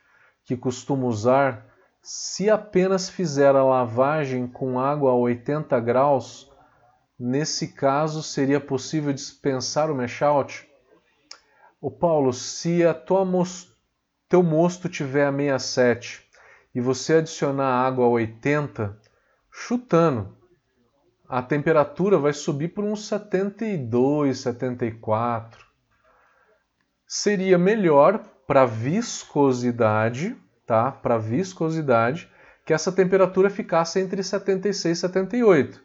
que costuma usar, se apenas fizer a lavagem com água a 80 graus, nesse caso seria possível dispensar o mesh O Paulo, se a tua teu mosto tiver a 67 e você adicionar água a 80, chutando, a temperatura vai subir por uns 72, 74. Seria melhor para viscosidade, tá? Para viscosidade, que essa temperatura ficasse entre 76 e 78.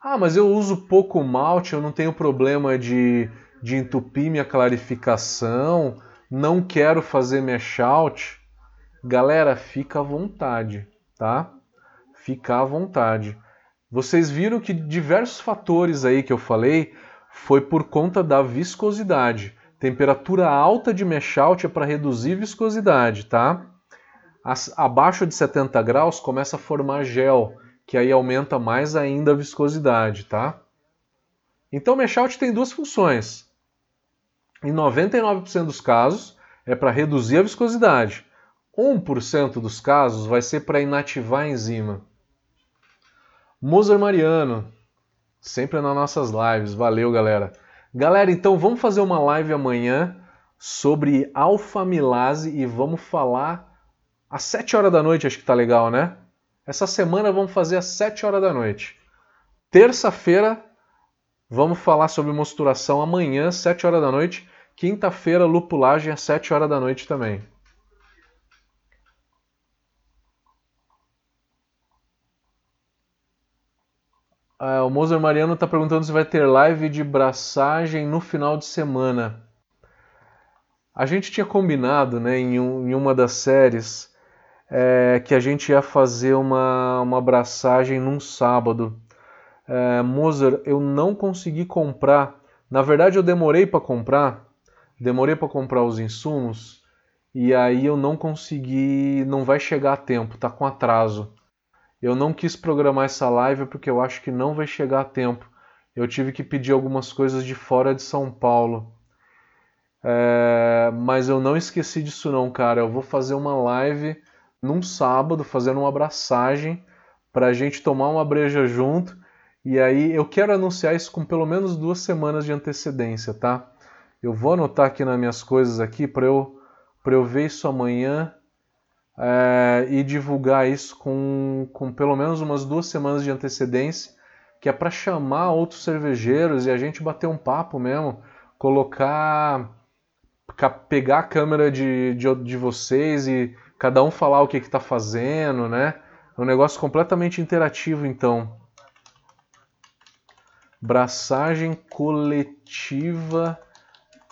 Ah, mas eu uso pouco malte, eu não tenho problema de, de entupir minha clarificação, não quero fazer mash out. Galera, fica à vontade, tá? Fica à vontade. Vocês viram que diversos fatores aí que eu falei foi por conta da viscosidade. Temperatura alta de mesh out é para reduzir viscosidade, tá? Abaixo de 70 graus começa a formar gel, que aí aumenta mais ainda a viscosidade, tá? Então, mesh out tem duas funções. Em 99% dos casos é para reduzir a viscosidade. 1% dos casos vai ser para inativar a enzima. Moser Mariano, sempre nas nossas lives. Valeu, galera. Galera, então vamos fazer uma live amanhã sobre alfamilase e vamos falar às 7 horas da noite, acho que tá legal, né? Essa semana vamos fazer às 7 horas da noite. Terça-feira vamos falar sobre mosturação amanhã, 7 horas da noite. Quinta-feira, lupulagem às 7 horas da noite também. Ah, o Moser Mariano está perguntando se vai ter live de braçagem no final de semana. A gente tinha combinado né, em, um, em uma das séries é, que a gente ia fazer uma, uma abraçagem num sábado. É, Moser, eu não consegui comprar. Na verdade, eu demorei para comprar, demorei para comprar os insumos e aí eu não consegui, não vai chegar a tempo, tá com atraso. Eu não quis programar essa live porque eu acho que não vai chegar a tempo. Eu tive que pedir algumas coisas de fora de São Paulo. É, mas eu não esqueci disso não, cara. Eu vou fazer uma live num sábado, fazendo uma abraçagem para a gente tomar uma breja junto. E aí eu quero anunciar isso com pelo menos duas semanas de antecedência, tá? Eu vou anotar aqui nas minhas coisas aqui para eu, eu ver isso amanhã é, e divulgar isso com, com pelo menos umas duas semanas de antecedência, que é para chamar outros cervejeiros e a gente bater um papo mesmo, colocar, pegar a câmera de, de, de vocês e cada um falar o que está fazendo, né? É um negócio completamente interativo, então. Braçagem coletiva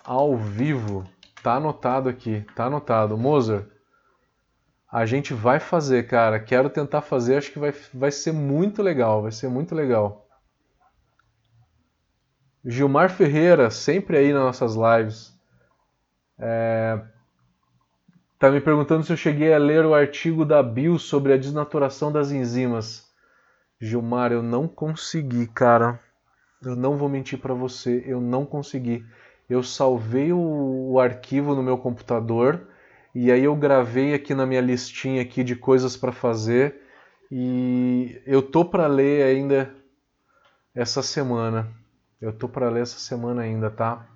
ao vivo. Tá anotado aqui, tá anotado. Mozer, a gente vai fazer, cara. Quero tentar fazer, acho que vai, vai ser muito legal, vai ser muito legal. Gilmar Ferreira, sempre aí nas nossas lives. É... Tá me perguntando se eu cheguei a ler o artigo da Bill sobre a desnaturação das enzimas. Gilmar, eu não consegui, cara. Eu não vou mentir para você, eu não consegui. Eu salvei o, o arquivo no meu computador e aí eu gravei aqui na minha listinha aqui de coisas para fazer e eu tô para ler ainda essa semana. Eu tô para ler essa semana ainda, tá?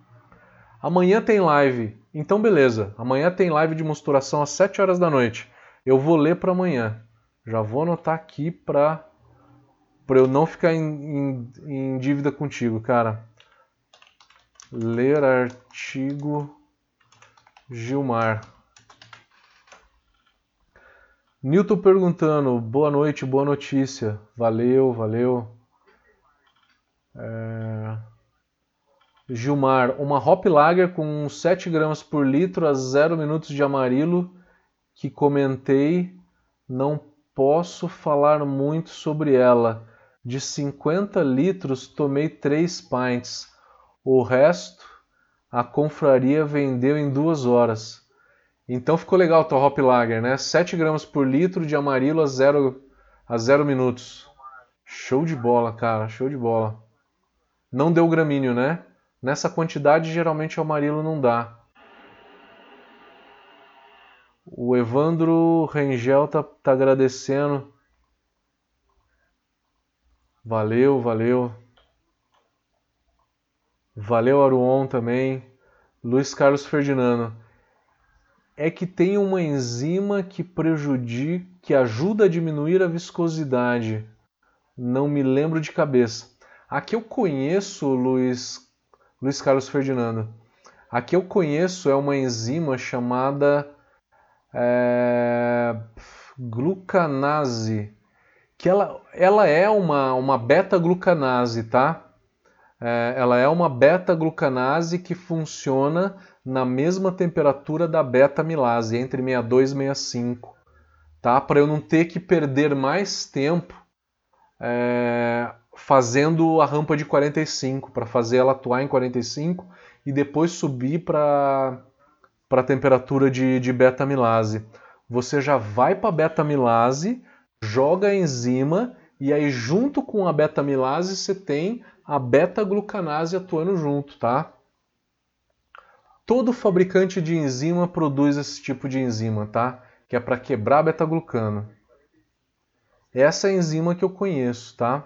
Amanhã tem live. Então beleza. Amanhã tem live de mosturação às 7 horas da noite. Eu vou ler para amanhã. Já vou anotar aqui para para eu não ficar em, em, em dívida contigo, cara. Ler artigo Gilmar. Newton perguntando, boa noite, boa notícia. Valeu, valeu. É... Gilmar, uma Hop Lager com 7 gramas por litro a 0 minutos de amarilo que comentei, não posso falar muito sobre ela. De 50 litros tomei 3 pints. O resto a confraria vendeu em duas horas. Então ficou legal o Hop Lager, né? 7 gramas por litro de amarilo a 0 a zero minutos. Show de bola, cara, show de bola. Não deu gramíneo, né? Nessa quantidade geralmente o amarilo não dá. O Evandro Rengel tá, tá agradecendo. Valeu, valeu. Valeu, Aruon também. Luiz Carlos Ferdinando é que tem uma enzima que prejudica, que ajuda a diminuir a viscosidade. Não me lembro de cabeça. Aqui eu conheço, Luiz, Luiz Carlos Ferdinando. Aqui eu conheço é uma enzima chamada é, glucanase, que ela, ela é uma, uma beta-glucanase, tá? É, ela é uma beta-glucanase que funciona na mesma temperatura da beta-milase, entre 62 e 65, tá? para eu não ter que perder mais tempo é, fazendo a rampa de 45, para fazer ela atuar em 45 e depois subir para a temperatura de, de beta-milase. Você já vai para a beta-milase, joga a enzima e aí junto com a beta-milase você tem a beta-glucanase atuando junto, tá? Todo fabricante de enzima produz esse tipo de enzima, tá? Que é para quebrar beta-glucano. Essa é a enzima que eu conheço, tá?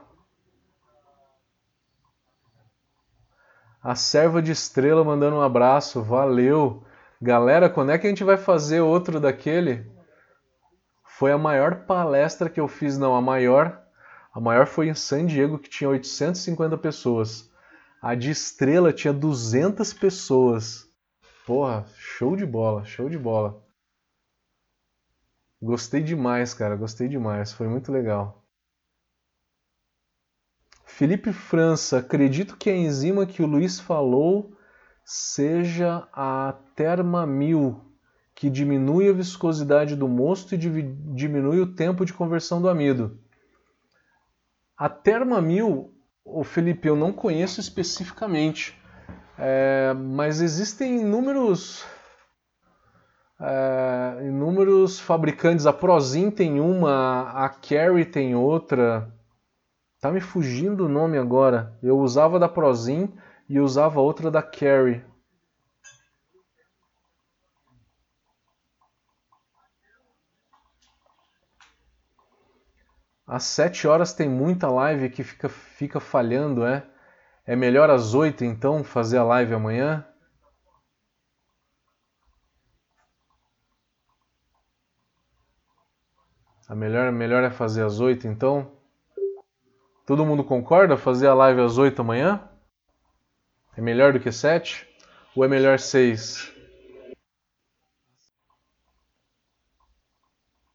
A serva de estrela mandando um abraço, valeu. Galera, quando é que a gente vai fazer outro daquele? Foi a maior palestra que eu fiz, não, a maior. A maior foi em San Diego, que tinha 850 pessoas. A de estrela tinha 200 pessoas. Porra, show de bola, show de bola. Gostei demais, cara, gostei demais, foi muito legal. Felipe França, acredito que a enzima que o Luiz falou seja a Termamil, que diminui a viscosidade do mosto e diminui o tempo de conversão do amido. A Termamil, o Felipe, eu não conheço especificamente, é, mas existem inúmeros é, inúmeros fabricantes. A Prozin tem uma, a Carry tem outra. Tá me fugindo o nome agora. Eu usava da Prozin e usava outra da Carry. Às 7 horas tem muita live que fica, fica falhando, é? É melhor às 8 então fazer a live amanhã? A melhor, melhor é fazer às 8 então? Todo mundo concorda fazer a live às 8 amanhã? É melhor do que 7? Ou é melhor 6?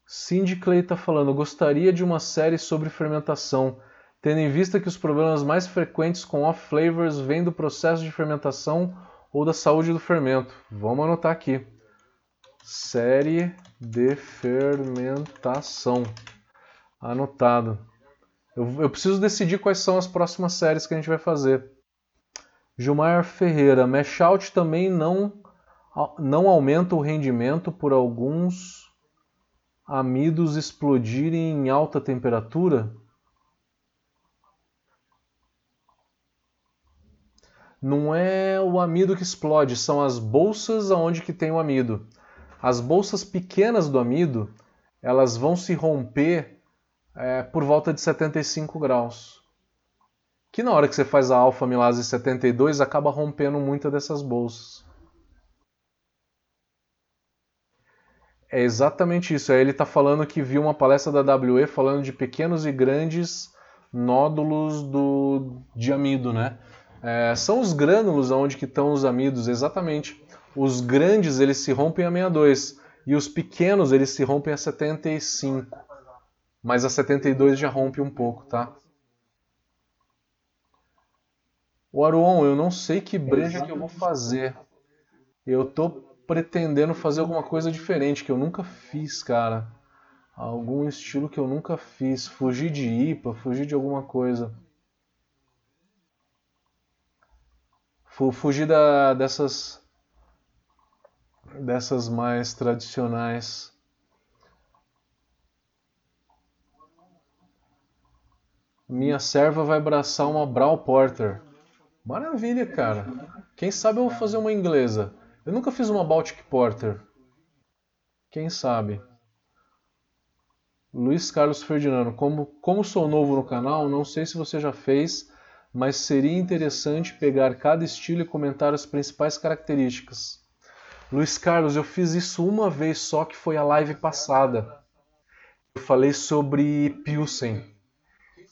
Cindy Clay está falando, gostaria de uma série sobre fermentação, tendo em vista que os problemas mais frequentes com off flavors vêm do processo de fermentação ou da saúde do fermento. Vamos anotar aqui. Série de fermentação. Anotado. Eu, eu preciso decidir quais são as próximas séries que a gente vai fazer. Gilmar Ferreira, Meshout também não, não aumenta o rendimento por alguns amidos explodirem em alta temperatura? Não é o amido que explode, são as bolsas aonde que tem o amido. As bolsas pequenas do amido, elas vão se romper é, por volta de 75 graus. Que na hora que você faz a alfa-milase 72, acaba rompendo muitas dessas bolsas. É exatamente isso. Aí ele está falando que viu uma palestra da WE falando de pequenos e grandes nódulos do, de amido, né? É, são os grânulos onde que estão os amidos, exatamente. Os grandes eles se rompem a 62 e os pequenos eles se rompem a 75. Mas a 72 já rompe um pouco, tá? O Aruon, eu não sei que breja que eu vou fazer. Eu tô pretendendo fazer alguma coisa diferente que eu nunca fiz, cara. Algum estilo que eu nunca fiz. Fugir de IPA, fugir de alguma coisa. Fugir da, dessas dessas mais tradicionais. Minha serva vai abraçar uma Brown Porter. Maravilha, cara. Quem sabe eu vou fazer uma inglesa. Eu nunca fiz uma Baltic Porter. Quem sabe? Luiz Carlos Ferdinando, como, como sou novo no canal, não sei se você já fez, mas seria interessante pegar cada estilo e comentar as principais características. Luiz Carlos, eu fiz isso uma vez só, que foi a live passada. Eu falei sobre Pilsen.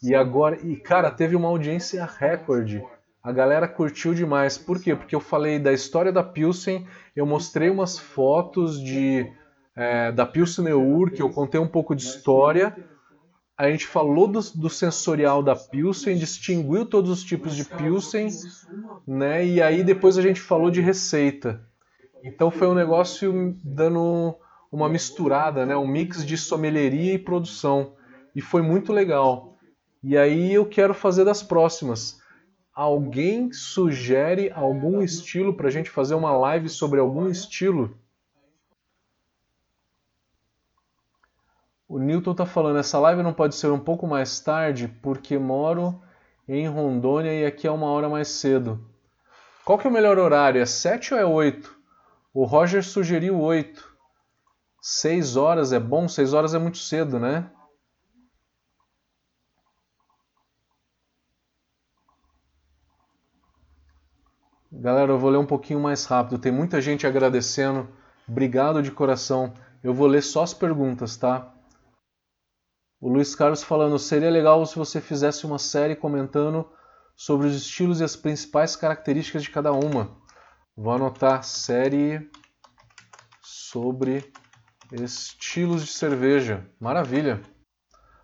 E agora, e cara, teve uma audiência recorde. A galera curtiu demais. Por quê? Porque eu falei da história da Pilsen, eu mostrei umas fotos de é, da Pilsener Ur, que eu contei um pouco de história. A gente falou do, do, sensorial da Pilsen, distinguiu todos os tipos de Pilsen, né? E aí depois a gente falou de receita. Então foi um negócio dando uma misturada, né? Um mix de sommelieria e produção. E foi muito legal. E aí eu quero fazer das próximas alguém sugere algum estilo para a gente fazer uma live sobre algum estilo? O Newton está falando, essa live não pode ser um pouco mais tarde porque moro em Rondônia e aqui é uma hora mais cedo. Qual que é o melhor horário? É 7 ou é 8? O Roger sugeriu 8. 6 horas é bom? 6 horas é muito cedo, né? Galera, eu vou ler um pouquinho mais rápido. Tem muita gente agradecendo. Obrigado de coração. Eu vou ler só as perguntas, tá? O Luiz Carlos falando: seria legal se você fizesse uma série comentando sobre os estilos e as principais características de cada uma. Vou anotar série sobre estilos de cerveja. Maravilha.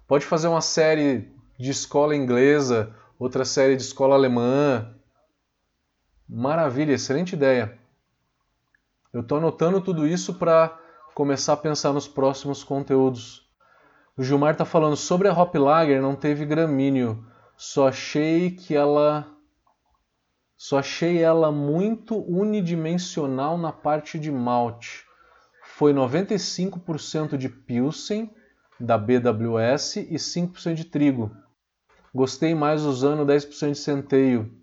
Pode fazer uma série de escola inglesa, outra série de escola alemã. Maravilha, excelente ideia. Eu estou anotando tudo isso para começar a pensar nos próximos conteúdos. O Gilmar está falando sobre a Hop Lager, não teve gramíneo. Só achei que ela só achei ela muito unidimensional na parte de malte. Foi 95% de Pilsen da BWS e 5% de trigo. Gostei mais usando 10% de centeio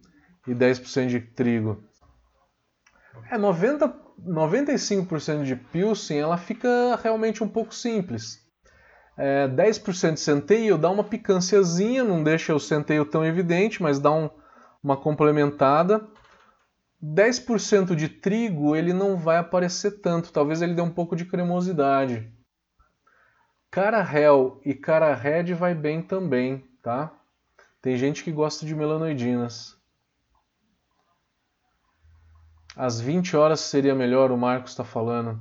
e 10% de trigo. É 90, 95% de Pilsen, ela fica realmente um pouco simples. É, 10% de centeio dá uma picânciazinha, não deixa o centeio tão evidente, mas dá um, uma complementada. 10% de trigo ele não vai aparecer tanto, talvez ele dê um pouco de cremosidade. Cara Hell e cara Red vai bem também, tá? Tem gente que gosta de melanoidinas. Às 20 horas seria melhor, o Marcos está falando.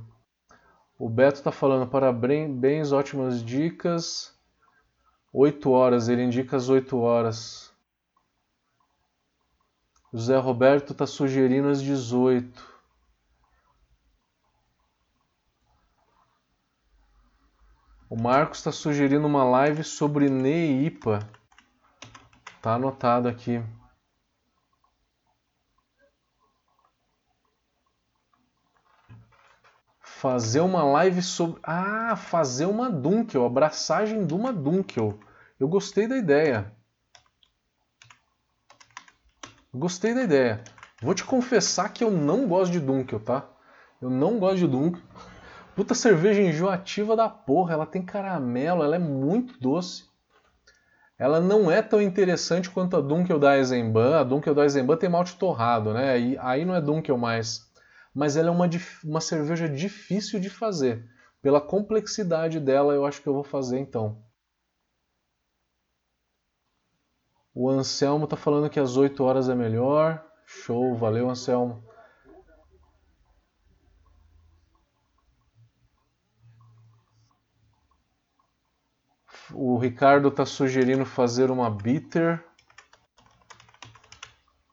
O Beto está falando, parabéns, ótimas dicas. 8 horas, ele indica as 8 horas. O Zé Roberto está sugerindo as 18. O Marcos está sugerindo uma live sobre Neipa. Tá anotado aqui. Fazer uma live sobre. Ah, fazer uma Dunkel, abraçagem de uma Dunkel. Eu gostei da ideia. Gostei da ideia. Vou te confessar que eu não gosto de Dunkel, tá? Eu não gosto de Dunkel. Puta cerveja enjoativa da porra. Ela tem caramelo, ela é muito doce. Ela não é tão interessante quanto a Dunkel da Eisenbahn. A Dunkel da Eisenbahn tem malte torrado, né? E aí não é Dunkel mais. Mas ela é uma, uma cerveja difícil de fazer. Pela complexidade dela, eu acho que eu vou fazer então. O Anselmo tá falando que às 8 horas é melhor. Show, valeu Anselmo. O Ricardo está sugerindo fazer uma bitter.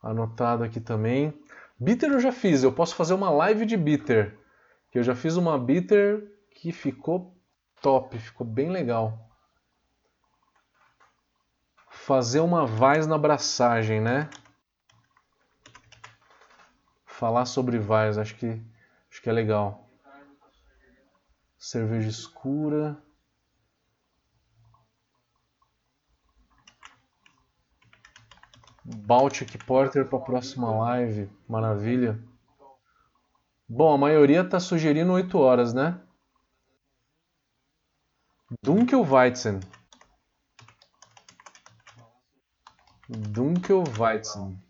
Anotado aqui também. Bitter eu já fiz, eu posso fazer uma live de bitter. Que eu já fiz uma bitter que ficou top, ficou bem legal fazer uma vaz na abraçagem, né? Falar sobre vaz, acho que acho que é legal. Cerveja escura. Baltic Porter para a próxima live. Maravilha. Bom, a maioria está sugerindo 8 horas, né? Dunkelweizen. Dunkelweizen.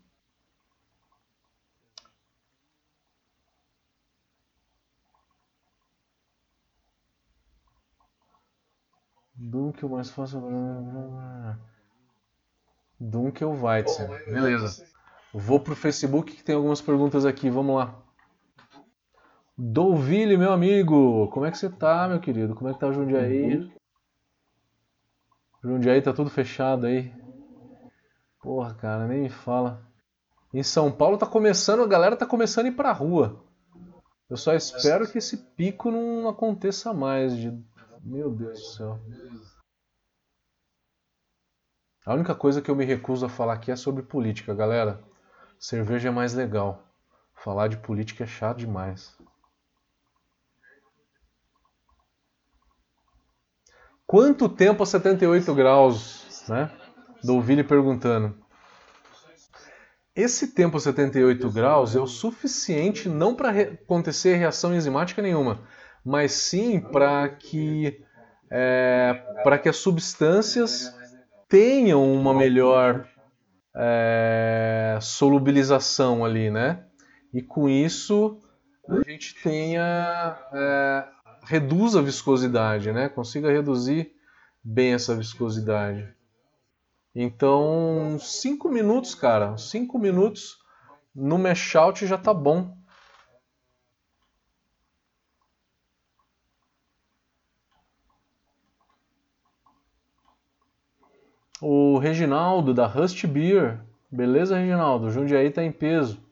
Dunkel mais fácil. Dunkelweizen. Beleza. Vou pro Facebook que tem algumas perguntas aqui. Vamos lá. Douville, meu amigo. Como é que você tá, meu querido? Como é que tá o Jundiaí? Jundiaí tá tudo fechado aí. Porra, cara, nem me fala. Em São Paulo tá começando, a galera tá começando a ir pra rua. Eu só espero que esse pico não aconteça mais. De... Meu Deus do céu. A única coisa que eu me recuso a falar aqui é sobre política, galera. Cerveja é mais legal. Falar de política é chato demais. Quanto tempo a 78 graus, né? Vini perguntando. Esse tempo 78 graus é o suficiente não para acontecer reação enzimática nenhuma, mas sim para que, é, para que as substâncias tenham uma melhor é, solubilização ali, né? E com isso a gente tenha é, reduz a viscosidade, né? Consiga reduzir bem essa viscosidade. Então, cinco minutos, cara, cinco minutos no mashout já tá bom. Reginaldo da Rust Beer. Beleza, Reginaldo? Jundiaí está em peso.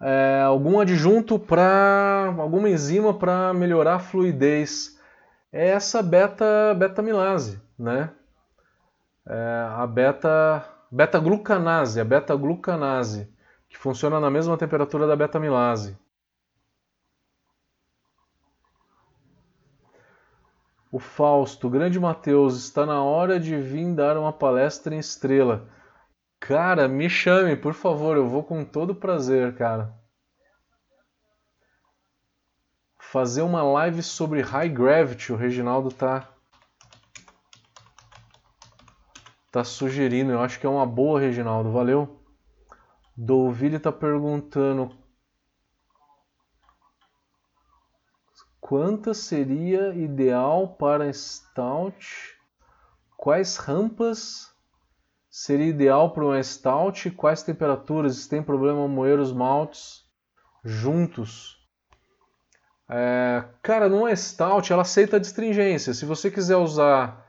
É, algum adjunto para alguma enzima para melhorar a fluidez. É essa beta beta-milase, né? É a beta beta-glucanase, a beta-glucanase, que funciona na mesma temperatura da beta-milase. O Fausto, grande Mateus, está na hora de vir dar uma palestra em Estrela. Cara, me chame, por favor, eu vou com todo prazer, cara. Fazer uma live sobre High Gravity, o Reginaldo tá tá sugerindo. Eu acho que é uma boa, Reginaldo. Valeu. Douville tá perguntando Quanta seria ideal para stout? Quais rampas seria ideal para um stout? Quais temperaturas? Se tem problema moer os maltes juntos? É, cara, numa stout ela aceita a distringência. Se você quiser usar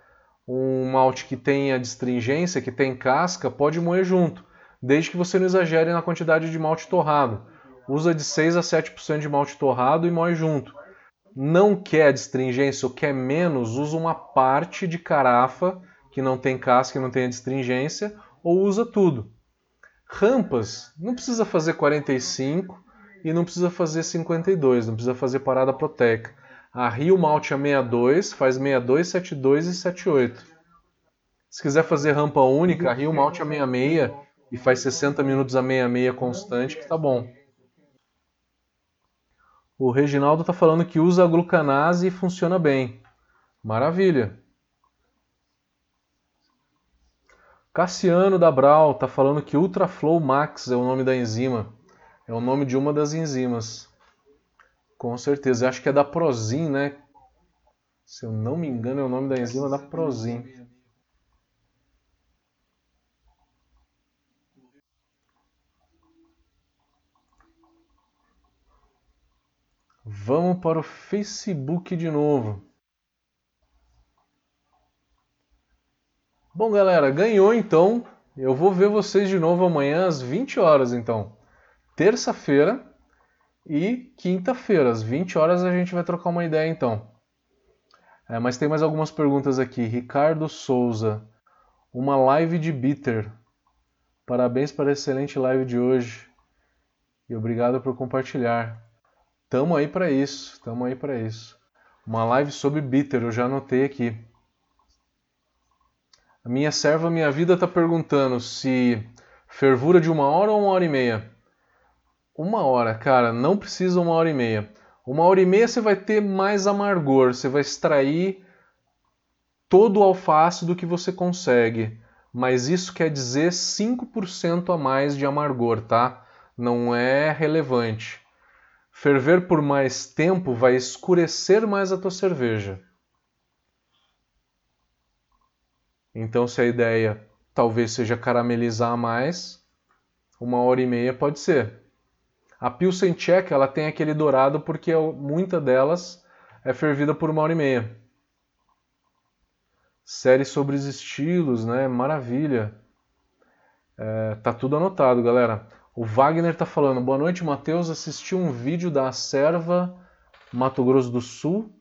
um malte que tenha distringência, que tem casca, pode moer junto, desde que você não exagere na quantidade de malte torrado. Usa de 6 a 7% de malte torrado e moe junto não quer distringência ou quer menos, usa uma parte de carafa que não tem casca, que não tem distringência, ou usa tudo. Rampas, não precisa fazer 45 e não precisa fazer 52, não precisa fazer parada proteica. A Rio Malte a 62 faz 62, 72 e 78. Se quiser fazer rampa única, a Rio Malte a 66 e faz 60 minutos a 66 constante, que tá bom. O Reginaldo está falando que usa a glucanase e funciona bem. Maravilha. Cassiano da Brau está falando que Ultraflow Max é o nome da enzima. É o nome de uma das enzimas. Com certeza. Acho que é da Prozin, né? Se eu não me engano, é o nome da enzima da Prozin. Vamos para o Facebook de novo. Bom, galera, ganhou então. Eu vou ver vocês de novo amanhã às 20 horas, então. Terça-feira e quinta-feira, às 20 horas, a gente vai trocar uma ideia, então. É, mas tem mais algumas perguntas aqui. Ricardo Souza, uma live de bitter. Parabéns para a excelente live de hoje. E obrigado por compartilhar. Tamo aí para isso, tamo aí para isso. Uma live sobre bitter, eu já anotei aqui. A minha serva Minha Vida está perguntando se fervura de uma hora ou uma hora e meia. Uma hora, cara, não precisa uma hora e meia. Uma hora e meia você vai ter mais amargor, você vai extrair todo o alface do que você consegue. Mas isso quer dizer 5% a mais de amargor, tá? Não é relevante. Ferver por mais tempo vai escurecer mais a tua cerveja. Então, se a ideia talvez seja caramelizar mais, uma hora e meia pode ser. A Pilsen Tcheca ela tem aquele dourado porque muita delas é fervida por uma hora e meia. Série sobre os estilos, né? Maravilha. É, tá tudo anotado, galera. O Wagner está falando, boa noite, Matheus. Assisti um vídeo da Serva Mato Grosso do Sul,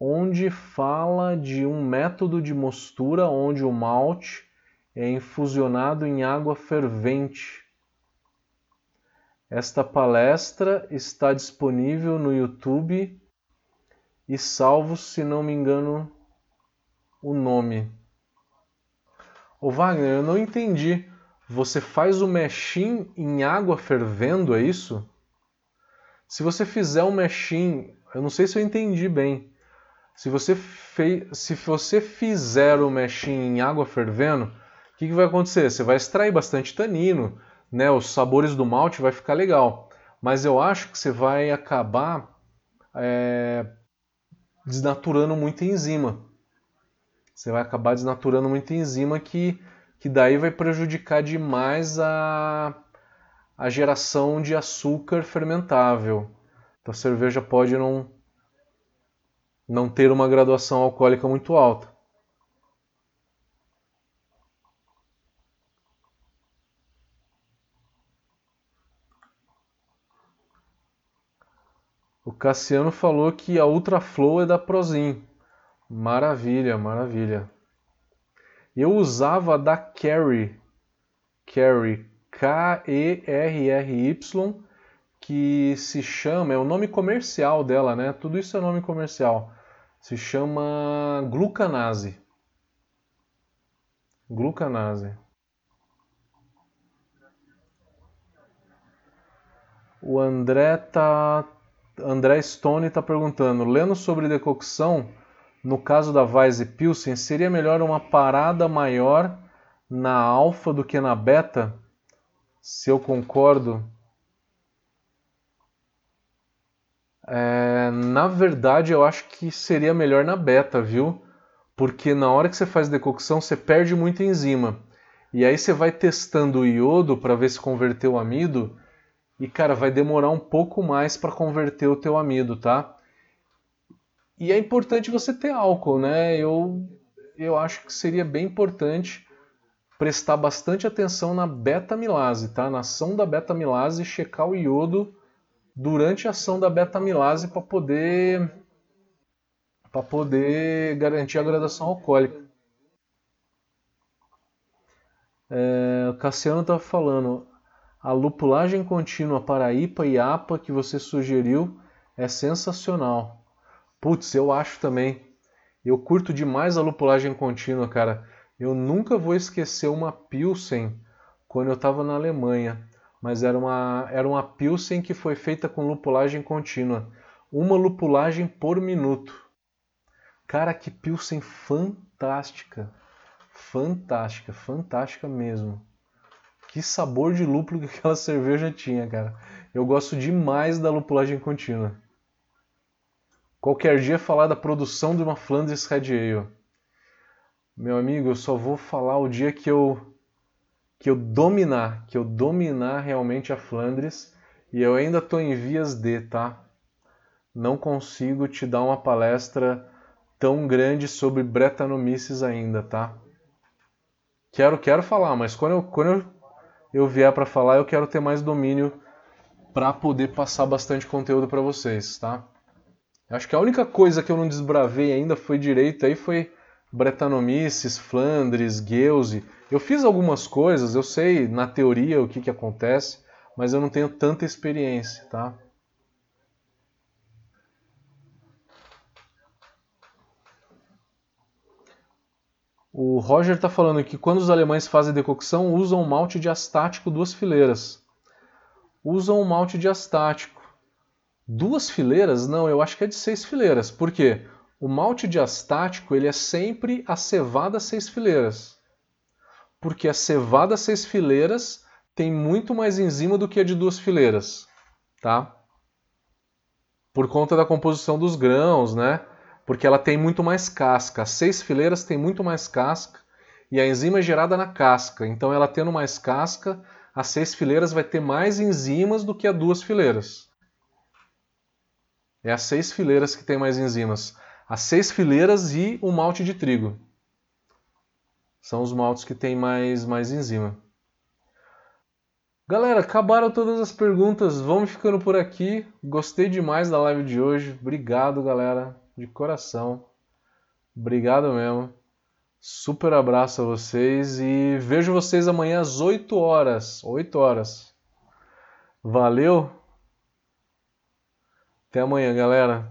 onde fala de um método de mostura onde o malte é infusionado em água fervente. Esta palestra está disponível no YouTube e salvo, se não me engano, o nome. O Wagner, eu não entendi. Você faz o mexim em água fervendo, é isso? Se você fizer um mexim, eu não sei se eu entendi bem. Se você, fei, se você fizer o mexim em água fervendo, o que, que vai acontecer? Você vai extrair bastante tanino, né? Os sabores do malte vai ficar legal. Mas eu acho que você vai acabar é, desnaturando muita enzima. Você vai acabar desnaturando muita enzima que que daí vai prejudicar demais a, a geração de açúcar fermentável. Então a cerveja pode não, não ter uma graduação alcoólica muito alta. O Cassiano falou que a Ultra Flow é da Prozin. Maravilha, maravilha. Eu usava da Carry, Carry, K-E-R-R-Y, que se chama, é o nome comercial dela, né? Tudo isso é nome comercial. Se chama glucanase. Glucanase. O André tá André Stone está perguntando, lendo sobre decocção, no caso da Weiss Pilsen, seria melhor uma parada maior na alfa do que na beta? Se eu concordo. É, na verdade, eu acho que seria melhor na beta, viu? Porque na hora que você faz decocção, você perde muita enzima. E aí você vai testando o iodo para ver se converteu o amido. E cara, vai demorar um pouco mais para converter o teu amido, tá? E é importante você ter álcool, né? Eu, eu acho que seria bem importante prestar bastante atenção na beta-milase, tá? Na ação da beta-milase checar o iodo durante a ação da beta-milase para poder para poder garantir a gradação alcoólica. É, o Cassiano estava falando, a lupulagem contínua para IPA e APA que você sugeriu é sensacional. Putz, eu acho também. Eu curto demais a lupulagem contínua, cara. Eu nunca vou esquecer uma Pilsen quando eu estava na Alemanha. Mas era uma, era uma Pilsen que foi feita com lupulagem contínua. Uma lupulagem por minuto. Cara, que Pilsen fantástica. Fantástica, fantástica mesmo. Que sabor de lúpulo que aquela cerveja tinha, cara. Eu gosto demais da lupulagem contínua. Qualquer dia falar da produção de uma Flandres Red Ale. Meu amigo, eu só vou falar o dia que eu que eu dominar, que eu dominar realmente a Flandres e eu ainda estou em vias de, tá? Não consigo te dar uma palestra tão grande sobre Bretanomices ainda, tá? Quero, quero falar, mas quando eu, quando eu, eu vier para falar, eu quero ter mais domínio para poder passar bastante conteúdo para vocês, tá? Acho que a única coisa que eu não desbravei ainda foi direito aí foi Bretanomices, Flandres, Geuze. Eu fiz algumas coisas, eu sei na teoria o que, que acontece, mas eu não tenho tanta experiência, tá? O Roger está falando que quando os alemães fazem decocção, usam malte diastático duas fileiras. Usam malte diastático. Duas fileiras? Não, eu acho que é de seis fileiras. Por quê? O malte diastático ele é sempre a cevada seis fileiras. Porque a cevada seis fileiras tem muito mais enzima do que a de duas fileiras, tá? Por conta da composição dos grãos, né? Porque ela tem muito mais casca. As seis fileiras tem muito mais casca e a enzima é gerada na casca. Então, ela tendo mais casca, as seis fileiras vai ter mais enzimas do que as duas fileiras. É as seis fileiras que tem mais enzimas. As seis fileiras e o malte de trigo. São os maltes que tem mais, mais enzima. Galera, acabaram todas as perguntas. Vamos ficando por aqui. Gostei demais da live de hoje. Obrigado, galera, de coração. Obrigado mesmo. Super abraço a vocês e vejo vocês amanhã às 8 horas. 8 horas. Valeu! Até amanhã, galera.